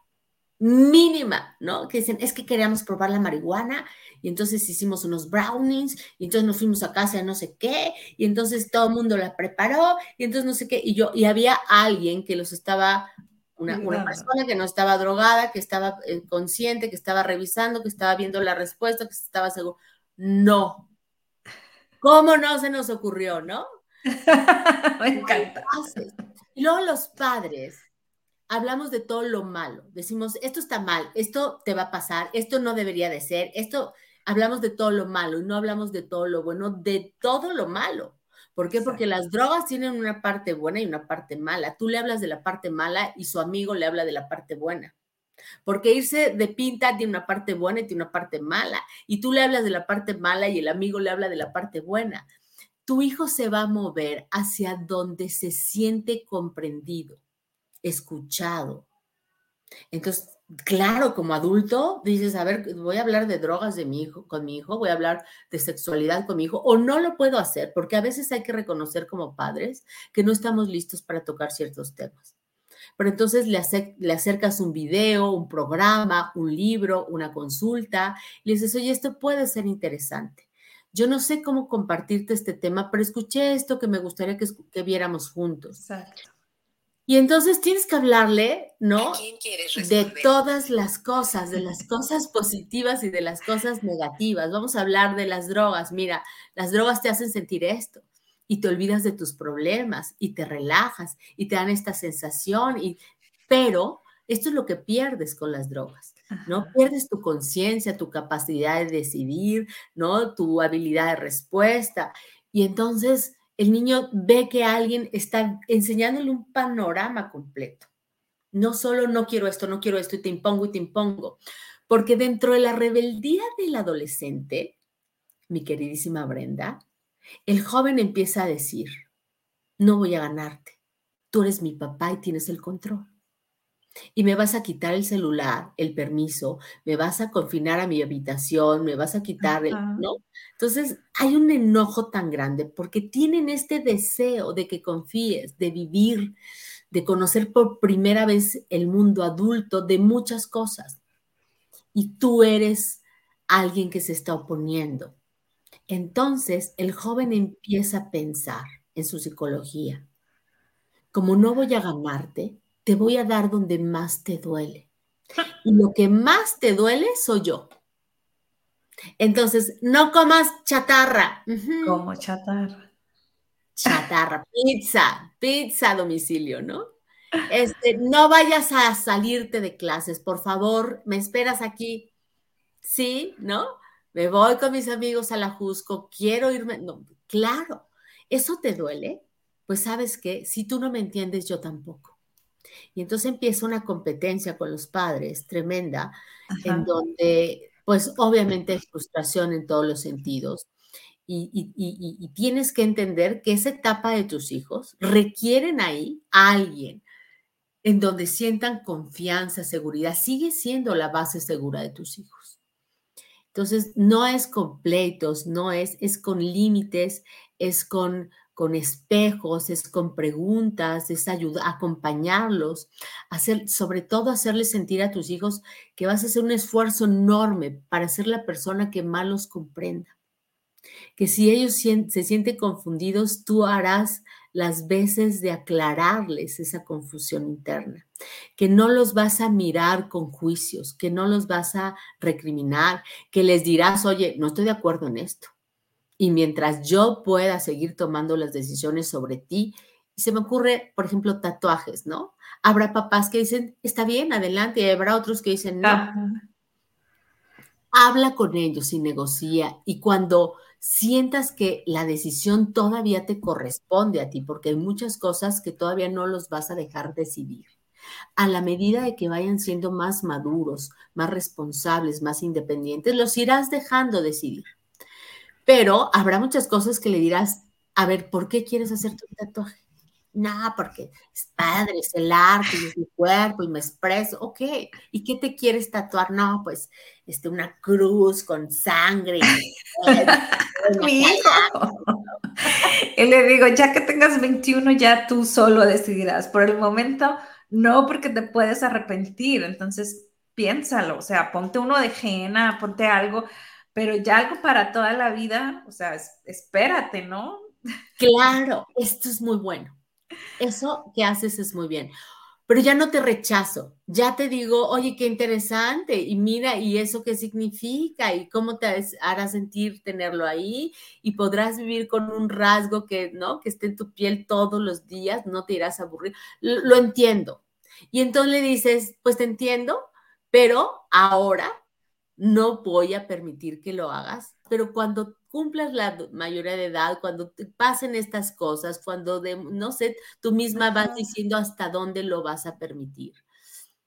mínima, ¿no? Que dicen, es que queríamos probar la marihuana y entonces hicimos unos brownies y entonces nos fuimos a casa de no sé qué y entonces todo el mundo la preparó y entonces no sé qué y yo, y había alguien que los estaba, una, una persona que no estaba drogada, que estaba eh, consciente, que estaba revisando, que estaba viendo la respuesta, que estaba seguro. No, ¿Cómo no se nos ocurrió, no? [laughs] Me encanta. Y luego los padres hablamos de todo lo malo. Decimos, esto está mal, esto te va a pasar, esto no debería de ser, esto, hablamos de todo lo malo y no hablamos de todo lo bueno, de todo lo malo. ¿Por qué? Porque las drogas tienen una parte buena y una parte mala. Tú le hablas de la parte mala y su amigo le habla de la parte buena. Porque irse de pinta tiene una parte buena y tiene una parte mala. Y tú le hablas de la parte mala y el amigo le habla de la parte buena. Tu hijo se va a mover hacia donde se siente comprendido, escuchado. Entonces, claro, como adulto, dices, a ver, voy a hablar de drogas de mi hijo, con mi hijo, voy a hablar de sexualidad con mi hijo, o no lo puedo hacer, porque a veces hay que reconocer como padres que no estamos listos para tocar ciertos temas pero entonces le, acercas un video, un programa, un libro, una consulta, y le dices, oye, esto puede ser interesante. Yo no sé cómo compartirte este tema, pero escuché esto que me gustaría que, que viéramos juntos. Exacto. Y entonces tienes que hablarle, ¿no? De todas las cosas, de las [laughs] cosas positivas y de las cosas negativas. Vamos a hablar de las drogas. Mira, las drogas te hacen sentir esto y te olvidas de tus problemas y te relajas y te dan esta sensación, y, pero esto es lo que pierdes con las drogas, ¿no? Pierdes tu conciencia, tu capacidad de decidir, ¿no? Tu habilidad de respuesta. Y entonces el niño ve que alguien está enseñándole un panorama completo. No solo no quiero esto, no quiero esto y te impongo y te impongo. Porque dentro de la rebeldía del adolescente, mi queridísima Brenda, el joven empieza a decir, no voy a ganarte, tú eres mi papá y tienes el control. Y me vas a quitar el celular, el permiso, me vas a confinar a mi habitación, me vas a quitar el, ¿no? Entonces, hay un enojo tan grande porque tienen este deseo de que confíes, de vivir, de conocer por primera vez el mundo adulto, de muchas cosas. Y tú eres alguien que se está oponiendo. Entonces el joven empieza a pensar en su psicología. Como no voy a ganarte, te voy a dar donde más te duele. Y lo que más te duele soy yo. Entonces, no comas chatarra. Como chatarra. Chatarra, [laughs] pizza, pizza a domicilio, ¿no? Este, no vayas a salirte de clases, por favor, me esperas aquí. Sí, ¿no? me voy con mis amigos a la Jusco, quiero irme. No, claro, ¿eso te duele? Pues sabes que si tú no me entiendes, yo tampoco. Y entonces empieza una competencia con los padres tremenda, en donde, pues obviamente hay frustración en todos los sentidos. y, tienes que entender que esa etapa de tus hijos requieren ahí a alguien en donde sientan confianza, seguridad. Sigue siendo la base segura de tus hijos. Entonces, no es con pleitos, no es, es con límites, es con, con espejos, es con preguntas, es ayudar, acompañarlos, hacer, sobre todo hacerles sentir a tus hijos que vas a hacer un esfuerzo enorme para ser la persona que más los comprenda que si ellos se sienten confundidos, tú harás las veces de aclararles esa confusión interna, que no los vas a mirar con juicios, que no los vas a recriminar, que les dirás, oye, no estoy de acuerdo en esto. Y mientras yo pueda seguir tomando las decisiones sobre ti, y se me ocurre, por ejemplo, tatuajes, ¿no? Habrá papás que dicen, está bien, adelante, y habrá otros que dicen, no. Habla con ellos y negocia. Y cuando sientas que la decisión todavía te corresponde a ti, porque hay muchas cosas que todavía no los vas a dejar decidir. A la medida de que vayan siendo más maduros, más responsables, más independientes, los irás dejando decidir. Pero habrá muchas cosas que le dirás, a ver, ¿por qué quieres hacer tu tatuaje? No, porque es padre, es el arte, es mi cuerpo y me expreso. Ok, ¿y qué te quieres tatuar? No, pues este, una cruz con sangre. [laughs] mi. Y le digo, ya que tengas 21, ya tú solo decidirás. Por el momento, no, porque te puedes arrepentir. Entonces, piénsalo. O sea, ponte uno de jena, ponte algo, pero ya algo para toda la vida. O sea, espérate, ¿no? Claro, esto es muy bueno. Eso que haces es muy bien. Pero ya no te rechazo, ya te digo, oye, qué interesante, y mira, y eso qué significa, y cómo te hará sentir tenerlo ahí, y podrás vivir con un rasgo que, ¿no? Que esté en tu piel todos los días, no te irás a aburrir. lo entiendo. Y entonces le dices, pues te entiendo, pero ahora no voy a permitir que lo hagas, pero cuando cumplas la mayoría de edad, cuando te pasen estas cosas, cuando, de, no sé, tú misma vas diciendo hasta dónde lo vas a permitir.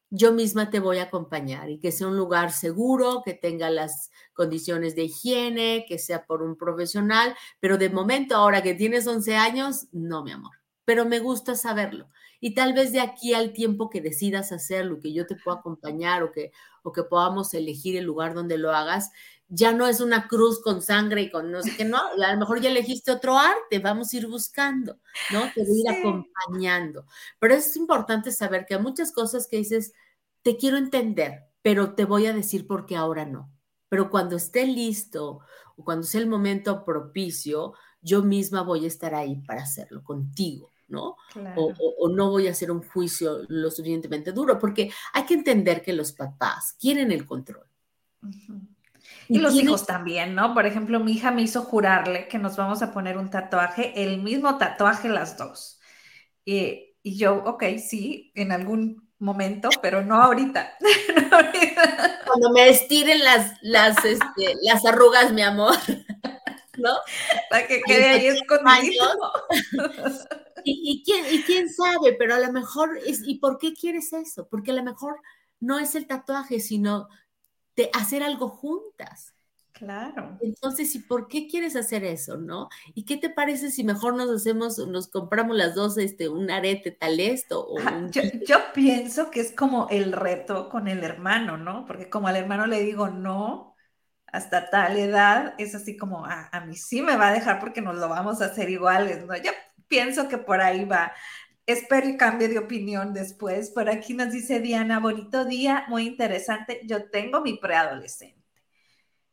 Yo misma te voy a acompañar y que sea un lugar seguro, que tenga las condiciones de higiene, que sea por un profesional, pero de momento, ahora que tienes 11 años, no, mi amor, pero me gusta saberlo. Y tal vez de aquí al tiempo que decidas hacerlo, que yo te pueda acompañar o que, o que podamos elegir el lugar donde lo hagas, ya no es una cruz con sangre y con no sé qué, no, a lo mejor ya elegiste otro arte, vamos a ir buscando, ¿no? Te voy a ir acompañando. Pero es importante saber que hay muchas cosas que dices, te quiero entender, pero te voy a decir por qué ahora no. Pero cuando esté listo o cuando sea el momento propicio, yo misma voy a estar ahí para hacerlo contigo. ¿No? O, no voy a hacer un juicio lo suficientemente duro, porque hay que entender que los papás quieren el control. Y los hijos también, ¿no? Por ejemplo, mi hija me hizo jurarle que nos vamos a poner un tatuaje, el mismo tatuaje las dos. Y, yo, ok, sí, en algún momento, pero [laughs] no ahorita. Cuando me estiren las, las, este, las arrugas, mi amor. [laughs] ¿No? Para que quede ahí escondido. Y, quién, y quién sabe, pero a lo mejor es, ¿y por qué quieres eso? Porque a lo mejor no es el tatuaje, sino de hacer algo juntas. Claro. Entonces, ¿y por qué quieres hacer eso, no? ¿Y qué te parece si mejor nos hacemos, nos compramos las dos, este, un arete tal esto? O yo, pienso que es como el reto con el hermano, ¿no? Porque como al hermano le digo no, hasta tal edad, es así como, ah, a mí sí me va a dejar porque nos lo vamos a hacer iguales, ¿no? Yo pienso que por ahí va espero y cambie de opinión después. Por aquí nos dice Diana, bonito día, muy interesante. Yo tengo mi preadolescente.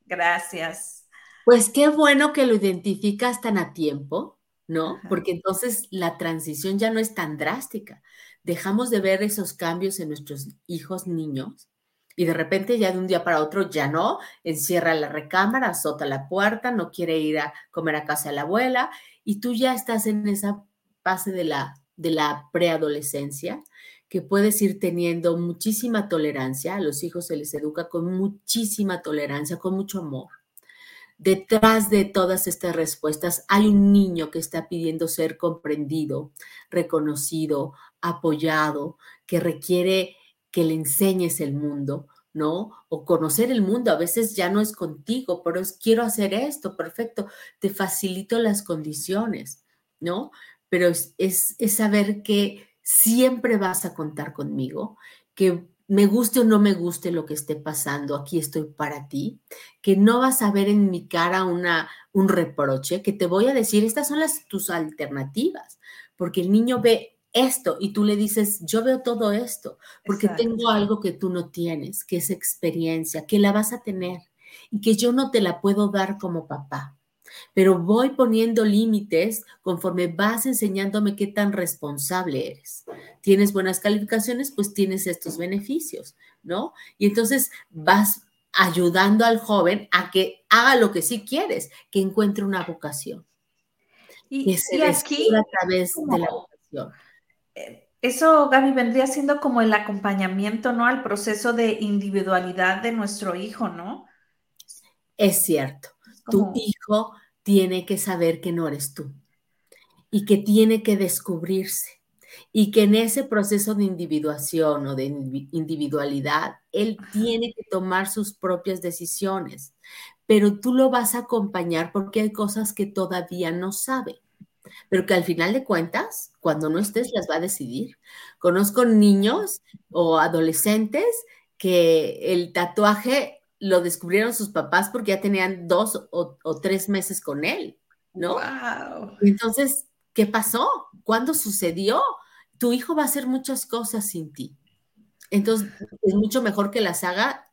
Gracias. Pues qué bueno que lo identificas tan a tiempo, ¿no? Porque entonces la transición ya no es tan drástica. Dejamos de ver esos cambios en nuestros hijos niños y de repente ya de un día para otro ya no, encierra la recámara, azota la puerta, no quiere ir a comer a casa de la abuela y tú ya estás en esa fase de la de la preadolescencia, que puedes ir teniendo muchísima tolerancia, a los hijos se les educa con muchísima tolerancia, con mucho amor. Detrás de todas estas respuestas hay un niño que está pidiendo ser comprendido, reconocido, apoyado, que requiere que le enseñes el mundo, ¿no? O conocer el mundo, a veces ya no es contigo, pero es quiero hacer esto, perfecto, te facilito las condiciones, ¿no? Pero es, es, saber que siempre vas a contar conmigo, que me guste o no me guste lo que esté pasando, aquí estoy para ti, que no vas a ver en mi cara una, un reproche, que te voy a decir, estas son las, tus alternativas, porque el niño ve esto y tú le dices, yo veo todo esto, porque tengo algo que tú no tienes, que es experiencia, que la vas a tener y que yo no te la puedo dar como papá. Pero voy poniendo límites conforme vas enseñándome qué tan responsable eres. Tienes buenas calificaciones, pues tienes estos beneficios, ¿no? Y entonces vas ayudando al joven a que haga lo que sí quieres, que encuentre una vocación. Y, que se aquí, a través de la vocación. Eso, Gaby, vendría siendo como el acompañamiento, ¿no? Al proceso de individualidad de nuestro hijo, ¿no? Es cierto. Tu hijo tiene que saber que no eres tú y que tiene que descubrirse y que en ese proceso de individuación o de individualidad, él tiene que tomar sus propias decisiones, pero tú lo vas a acompañar porque hay cosas que todavía no sabe, pero que al final de cuentas, cuando no estés, las va a decidir. Conozco niños o adolescentes que el tatuaje lo descubrieron sus papás porque ya tenían dos o, tres meses con él, ¿no? Wow. Entonces, ¿qué pasó? ¿Cuándo sucedió? Tu hijo va a hacer muchas cosas sin ti. Entonces, es mucho mejor que las haga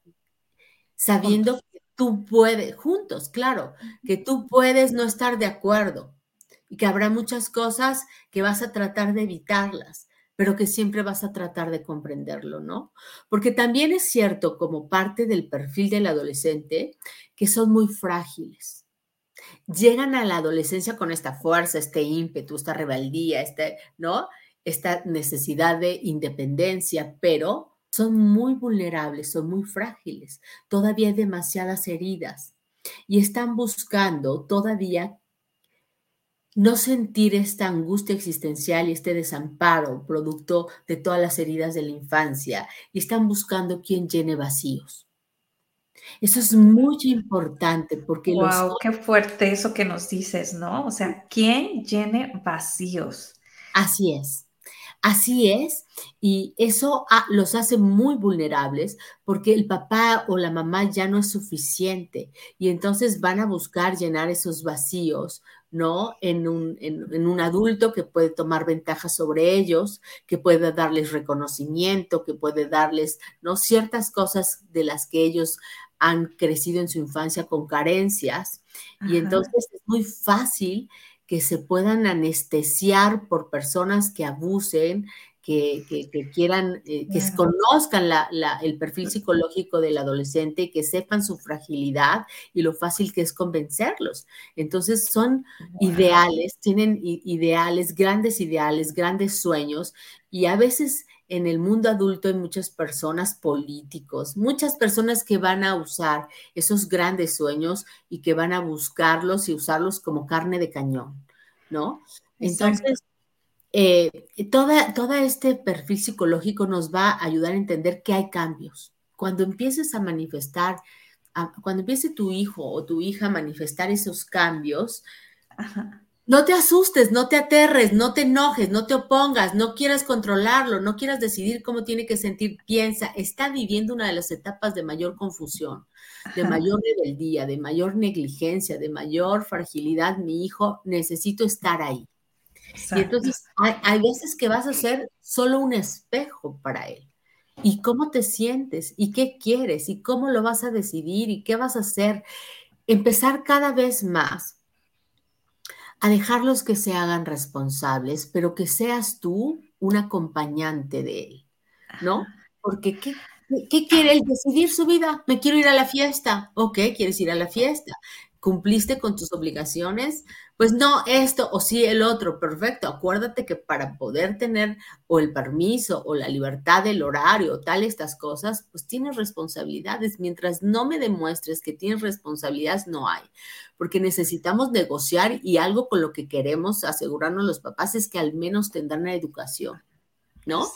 sabiendo que tú puedes, juntos, claro, que tú puedes no estar de acuerdo y que habrá muchas cosas que vas a tratar de evitarlas, pero que siempre vas a tratar de comprenderlo, ¿no? Porque también es cierto, como parte del perfil del adolescente, que son muy frágiles. Llegan a la adolescencia con esta fuerza, este ímpetu, esta rebeldía, este, ¿no? Esta necesidad de independencia, pero son muy vulnerables, son muy frágiles, todavía hay demasiadas heridas y están buscando todavía no sentir esta angustia existencial y este desamparo producto de todas las heridas de la infancia y están buscando quien llene vacíos. Eso es muy importante porque... ¡Wow! ¡Qué fuerte eso que nos dices, ¿no? O sea, ¿quién llene vacíos? Así es. Así es, y eso los hace muy vulnerables porque el papá o la mamá ya no es suficiente y entonces van a buscar llenar esos vacíos ¿no? En un, en, un, adulto que puede tomar ventaja sobre ellos, que puede darles reconocimiento, que puede darles, ¿no? Ciertas cosas de las que ellos han crecido en su infancia con carencias. Y entonces es muy fácil que se puedan anestesiar por personas que abusen, que, quieran, eh, que conozcan el perfil psicológico del adolescente, que sepan su fragilidad y lo fácil que es convencerlos. Entonces son ideales, tienen ideales, grandes ideales, grandes sueños y a veces en el mundo adulto hay muchas personas políticos, muchas personas que van a usar esos grandes sueños y que van a buscarlos y usarlos como carne de cañón, ¿no? Entonces, eh, toda, todo este perfil psicológico nos va a ayudar a entender que hay cambios. Cuando empieces a manifestar, cuando empiece tu hijo o tu hija a manifestar esos cambios, no te asustes, no te aterres, no te enojes, no te opongas, no quieras controlarlo, no quieras decidir cómo tiene que sentir. Piensa, está viviendo una de las etapas de mayor confusión, de mayor rebeldía, de mayor negligencia, de mayor fragilidad. Mi hijo, necesito estar ahí. Y entonces hay, veces que vas a ser solo un espejo para él. ¿Y cómo te sientes? ¿Y qué quieres? ¿Y cómo lo vas a decidir? ¿Y qué vas a hacer? Empezar cada vez más a dejarlos que se hagan responsables, pero que seas tú un acompañante de él, ¿no? Porque ¿qué, ¿qué quiere él decidir su vida? Me quiero ir a la fiesta. Ok, quieres ir a la fiesta. ¿Cumpliste con tus obligaciones? Pues no, esto o sí el otro, perfecto. Acuérdate que para poder tener o el permiso o la libertad del horario o tal estas cosas, pues tienes responsabilidades. Mientras no me demuestres que tienes responsabilidades, no hay. Porque necesitamos negociar y algo con lo que queremos asegurarnos los papás es que al menos tendrán la educación. ¿No?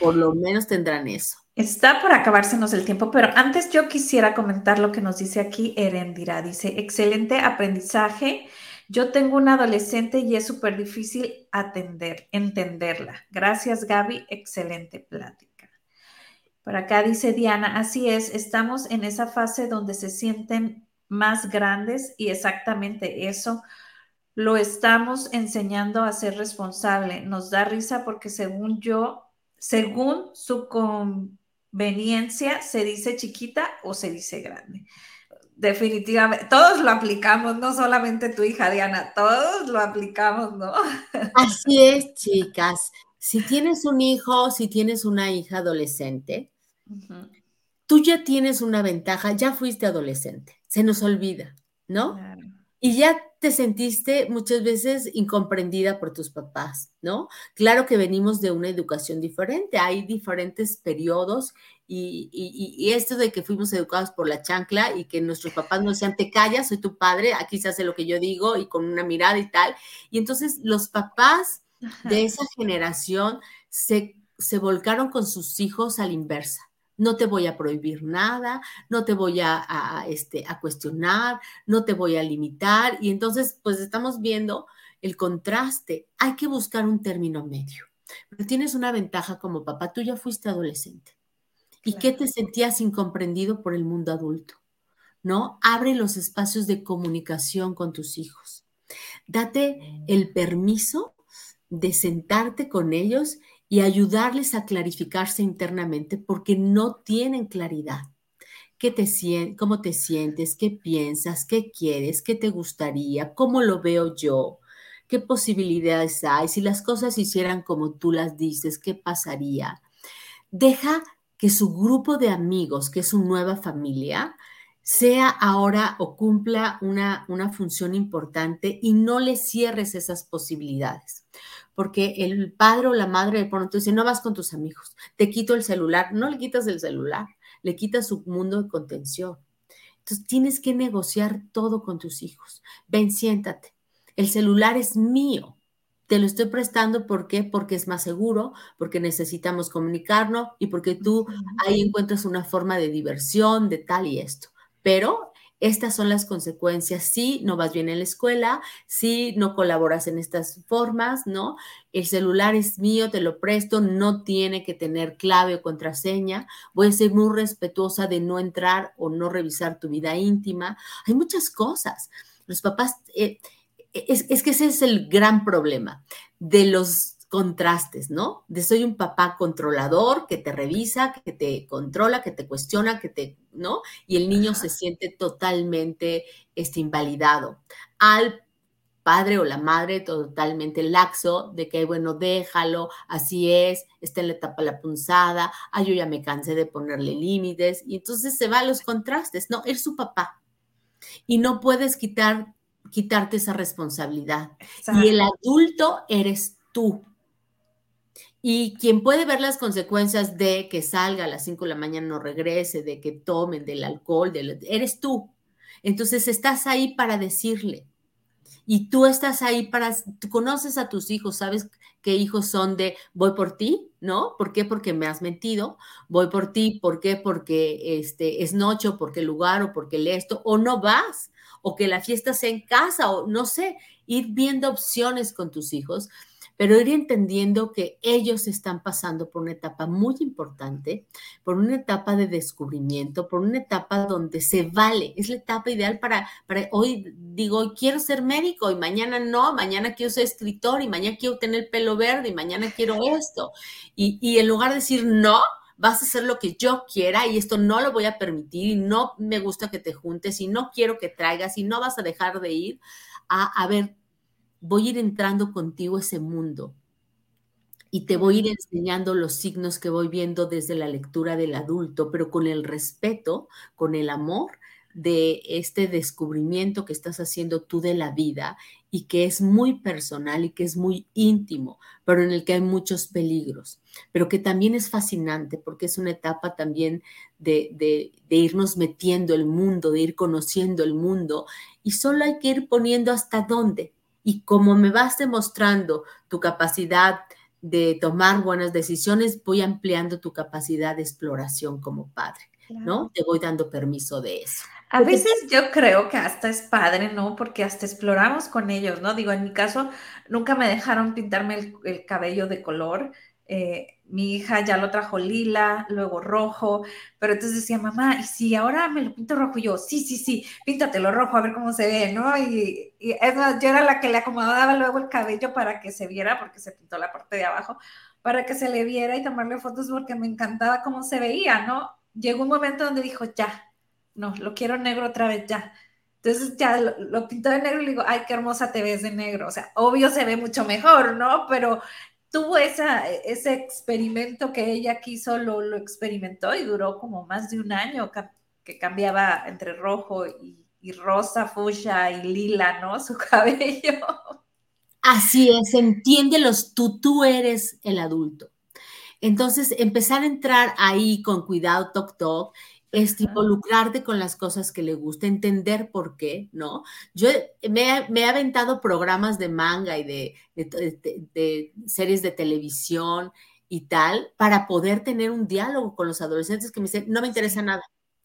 Por lo menos tendrán eso. Está por acabársenos el tiempo, pero antes yo quisiera comentar lo que nos dice aquí Erendira. Dice, excelente aprendizaje. Yo tengo una adolescente y es súper difícil atender, entenderla. Gracias, Gaby. Excelente plática. Por acá dice Diana, así es, estamos en esa fase donde se sienten más grandes y exactamente eso lo estamos enseñando a ser responsable. Nos da risa porque según yo, según su conveniencia, se dice chiquita o se dice grande. Definitivamente, todos lo aplicamos, no solamente tu hija Diana, todos lo aplicamos, ¿no? [laughs] Así es, chicas. Si tienes un hijo, si tienes una hija adolescente, tú ya tienes una ventaja, ya fuiste adolescente, se nos olvida, ¿no? Y ya te sentiste muchas veces incomprendida por tus papás, ¿no? Claro que venimos de una educación diferente, hay diferentes periodos y, esto de que fuimos educados por la chancla y que nuestros papás nos decían, te callas, soy tu padre, aquí se hace lo que yo digo y con una mirada y tal. Y entonces los papás de esa generación se, se volcaron con sus hijos a la inversa no te voy a prohibir nada, no te voy a, este, a cuestionar, no te voy a limitar. Y entonces, pues estamos viendo el contraste. Hay que buscar un término medio. Pero tienes una ventaja como papá, tú ya fuiste adolescente. ¿Y qué te sentías incomprendido por el mundo adulto? ¿No? Abre los espacios de comunicación con tus hijos. Date el permiso de sentarte con ellos y ayudarles a clarificarse internamente porque no tienen claridad. ¿Qué te ¿Cómo te sientes? ¿Qué piensas? ¿Qué quieres? ¿Qué te gustaría? ¿Cómo lo veo yo? ¿Qué posibilidades hay? Si las cosas se hicieran como tú las dices, ¿qué pasaría? Deja que su grupo de amigos, que es su nueva familia, sea ahora o cumpla una, una función importante y no le cierres esas posibilidades porque el padre o la madre de pronto dice, no vas con tus amigos, te quito el celular, no le quitas el celular, le quitas su mundo de contención. Entonces tienes que negociar todo con tus hijos. Ven, siéntate. El celular es mío. Te lo estoy prestando, ¿por qué? Porque es más seguro, porque necesitamos comunicarnos y porque tú ahí encuentras una forma de diversión, de tal y esto. Pero estas son las consecuencias si no vas bien en la escuela, si no colaboras en estas formas, ¿no? El celular es mío, te lo presto, no tiene que tener clave o contraseña. Voy a ser muy respetuosa de no entrar o no revisar tu vida íntima. Hay muchas cosas. Los papás, eh, es, es que ese es el gran problema de los contrastes, ¿no? De soy un papá controlador que te revisa, que te controla, que te cuestiona, que te, ¿no? Y el niño se siente totalmente este, invalidado. Al padre o la madre totalmente laxo de que, bueno, déjalo, así es, está en la etapa la punzada, ay, yo ya me cansé de ponerle límites, y entonces se va a los contrastes, no, es su papá. Y no puedes quitar, quitarte esa responsabilidad. Y el adulto eres tú. Y quien puede ver las consecuencias de que salga a las 5 de la mañana, no regrese, de que tomen del alcohol, eres tú. Entonces estás ahí para decirle. Y tú estás ahí para, tú conoces a tus hijos, sabes qué hijos son de voy por ti, ¿no? ¿Por qué? Porque me has mentido. Voy por ti, ¿por qué? Porque este, es noche, o porque el lugar, o porque el esto, o no vas, o que la fiesta sea en casa, o no sé, ir viendo opciones con tus hijos pero ir entendiendo que ellos están pasando por una etapa muy importante, por una etapa de descubrimiento, por una etapa donde se vale, es la etapa ideal para, para hoy digo, quiero ser médico y mañana no, mañana quiero ser escritor y mañana quiero tener el pelo verde y mañana quiero esto. Y, y en lugar de decir no, vas a hacer lo que yo quiera y esto no lo voy a permitir y no me gusta que te juntes y no quiero que traigas y no vas a dejar de ir a, a ver voy a ir entrando contigo a ese mundo y te voy a ir enseñando los signos que voy viendo desde la lectura del adulto, pero con el respeto, con el amor de este descubrimiento que estás haciendo tú de la vida y que es muy personal y que es muy íntimo, pero en el que hay muchos peligros, pero que también es fascinante porque es una etapa también de, de, de irnos metiendo el mundo, de ir conociendo el mundo y solo hay que ir poniendo hasta dónde, y como me vas demostrando tu capacidad de tomar buenas decisiones, voy ampliando tu capacidad de exploración como padre, ¿no? Te voy dando permiso de eso. A veces yo creo que hasta es padre, ¿no? Porque hasta exploramos con ellos, ¿no? Digo, en mi caso, nunca me dejaron pintarme el, cabello de color. Eh, mi hija ya lo trajo lila, luego rojo, pero entonces decía, mamá, ¿y si ahora me lo pinto rojo? Y yo, sí, sí, sí, píntatelo rojo, a ver cómo se ve, ¿no? Y, y yo era la que le acomodaba luego el cabello para que se viera, porque se pintó la parte de abajo, para que se le viera y tomarle fotos porque me encantaba cómo se veía, ¿no? Llegó un momento donde dijo, ya, no, lo quiero negro otra vez ya. Entonces ya lo, pintó de negro y le digo, ay, qué hermosa te ves de negro. O sea, obvio se ve mucho mejor, ¿no? Pero tuvo esa, ese experimento que ella quiso, lo, lo experimentó y duró como más de un año que cambiaba entre rojo y, y rosa, fuchsia y lila, ¿no? Su [laughs] cabello. Así es, entiéndelos tú, tú eres el adulto. Entonces, empezar a entrar ahí con cuidado, toc, toc, este, involucrarte con las cosas que le gusta, entender por qué, ¿no? Yo me, he aventado programas de manga y de, de, series de televisión y tal para poder tener un diálogo con los adolescentes que me dicen, no me interesa nada,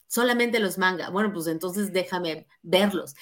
solamente los manga. Bueno, pues entonces déjame verlos.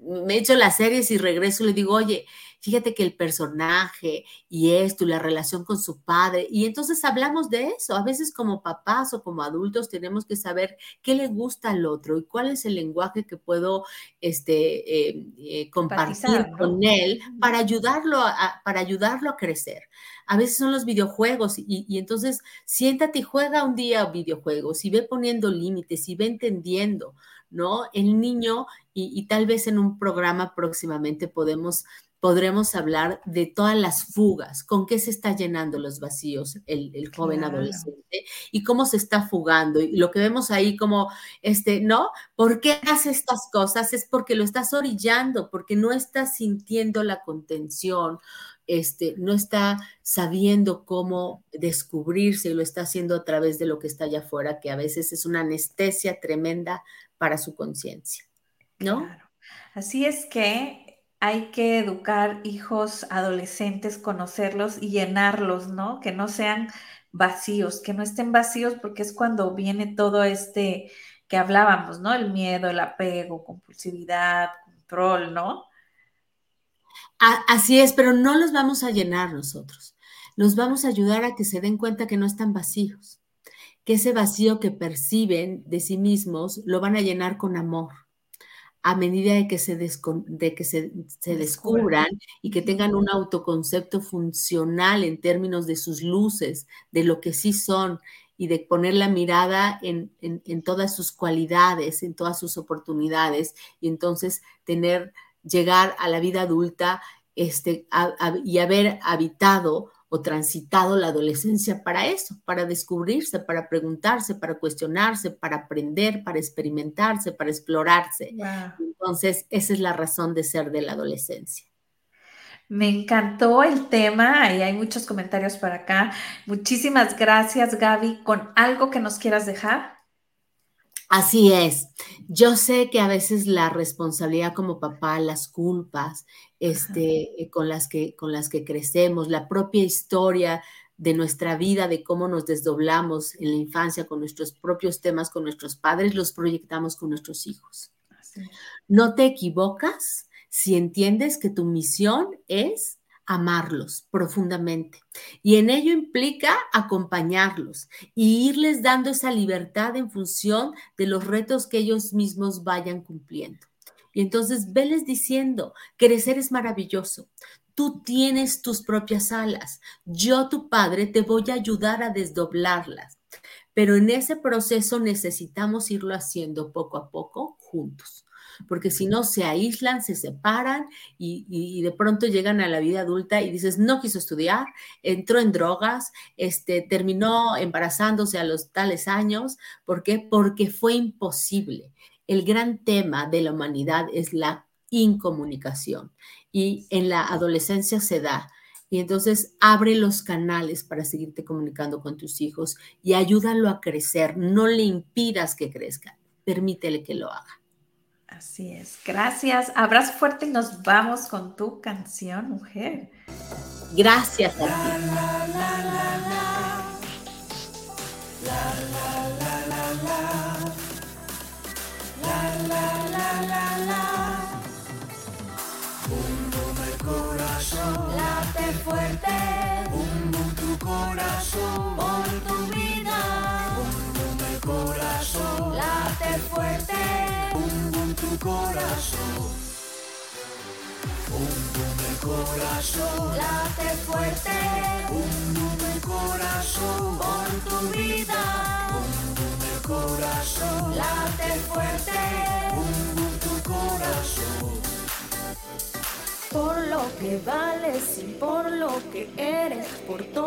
Me echo las series y regreso y le digo, oye, fíjate que el personaje y esto, y la relación con su padre, y entonces hablamos de eso. A veces como papás o como adultos tenemos que saber qué le gusta al otro y cuál es el lenguaje que puedo este, eh, eh, compartir con él para ayudarlo a, para ayudarlo a crecer. A veces son los videojuegos y, y entonces siéntate y juega un día videojuegos y ve poniendo límites y ve entendiendo, ¿no? El niño y, y tal vez en un programa próximamente podemos podremos hablar de todas las fugas, con qué se está llenando los vacíos el, joven adolescente y cómo se está fugando. Y lo que vemos ahí como, este, ¿no? ¿Por qué hace estas cosas? Es porque lo estás orillando, porque no está sintiendo la contención, este, no está sabiendo cómo descubrirse y lo está haciendo a través de lo que está allá afuera, que a veces es una anestesia tremenda para su conciencia, ¿no? Así es que hay que educar hijos adolescentes, conocerlos y llenarlos, ¿no? Que no sean vacíos, que no estén vacíos porque es cuando viene todo este que hablábamos, ¿no? El miedo, el apego, compulsividad, control, ¿no? Así es, pero no los vamos a llenar nosotros. Los vamos a ayudar a que se den cuenta que no están vacíos, que ese vacío que perciben de sí mismos lo van a llenar con amor a medida de que se, de que se, descubran. y que tengan un autoconcepto funcional en términos de sus luces, de lo que sí son y de poner la mirada en, todas sus cualidades, en todas sus oportunidades y entonces tener, llegar a la vida adulta este, y haber habitado o transitado la adolescencia para eso, para descubrirse, para preguntarse, para cuestionarse, para aprender, para experimentarse, para explorarse. Entonces, esa es la razón de ser de la adolescencia. Me encantó el tema y hay muchos comentarios para acá. Muchísimas gracias, Gaby. ¿Con algo que nos quieras dejar? Así es. Yo sé que a veces la responsabilidad como papá, las culpas este, con, las que, con las que crecemos, la propia historia de nuestra vida, de cómo nos desdoblamos en la infancia con nuestros propios temas, con nuestros padres, los proyectamos con nuestros hijos. No te equivocas si entiendes que tu misión es amarlos profundamente. Y en ello implica acompañarlos y irles dando esa libertad en función de los retos que ellos mismos vayan cumpliendo. Y entonces veles diciendo, crecer es maravilloso. Tú tienes tus propias alas. Yo, tu padre, te voy a ayudar a desdoblarlas. Pero en ese proceso necesitamos irlo haciendo poco a poco juntos porque si no se aíslan, se separan y, de pronto llegan a la vida adulta y dices, no quiso estudiar, entró en drogas, este, terminó embarazándose a los tales años. ¿Por qué? Porque fue imposible. El gran tema de la humanidad es la incomunicación y en la adolescencia se da. Y entonces abre los canales para seguirte comunicando con tus hijos y ayúdalo a crecer. No le impidas que crezca, permítele que lo haga. Así es. Gracias. Abrazo fuerte y nos vamos con tu canción, mujer. Gracias a late fuerte, tu corazón, por tu vida, corazón, late fuerte, corazón. Bum el corazón, late fuerte, bum el corazón, por tu vida, bum el corazón, late fuerte, bum bum tu corazón. Por lo que vales y por lo que eres, por todo.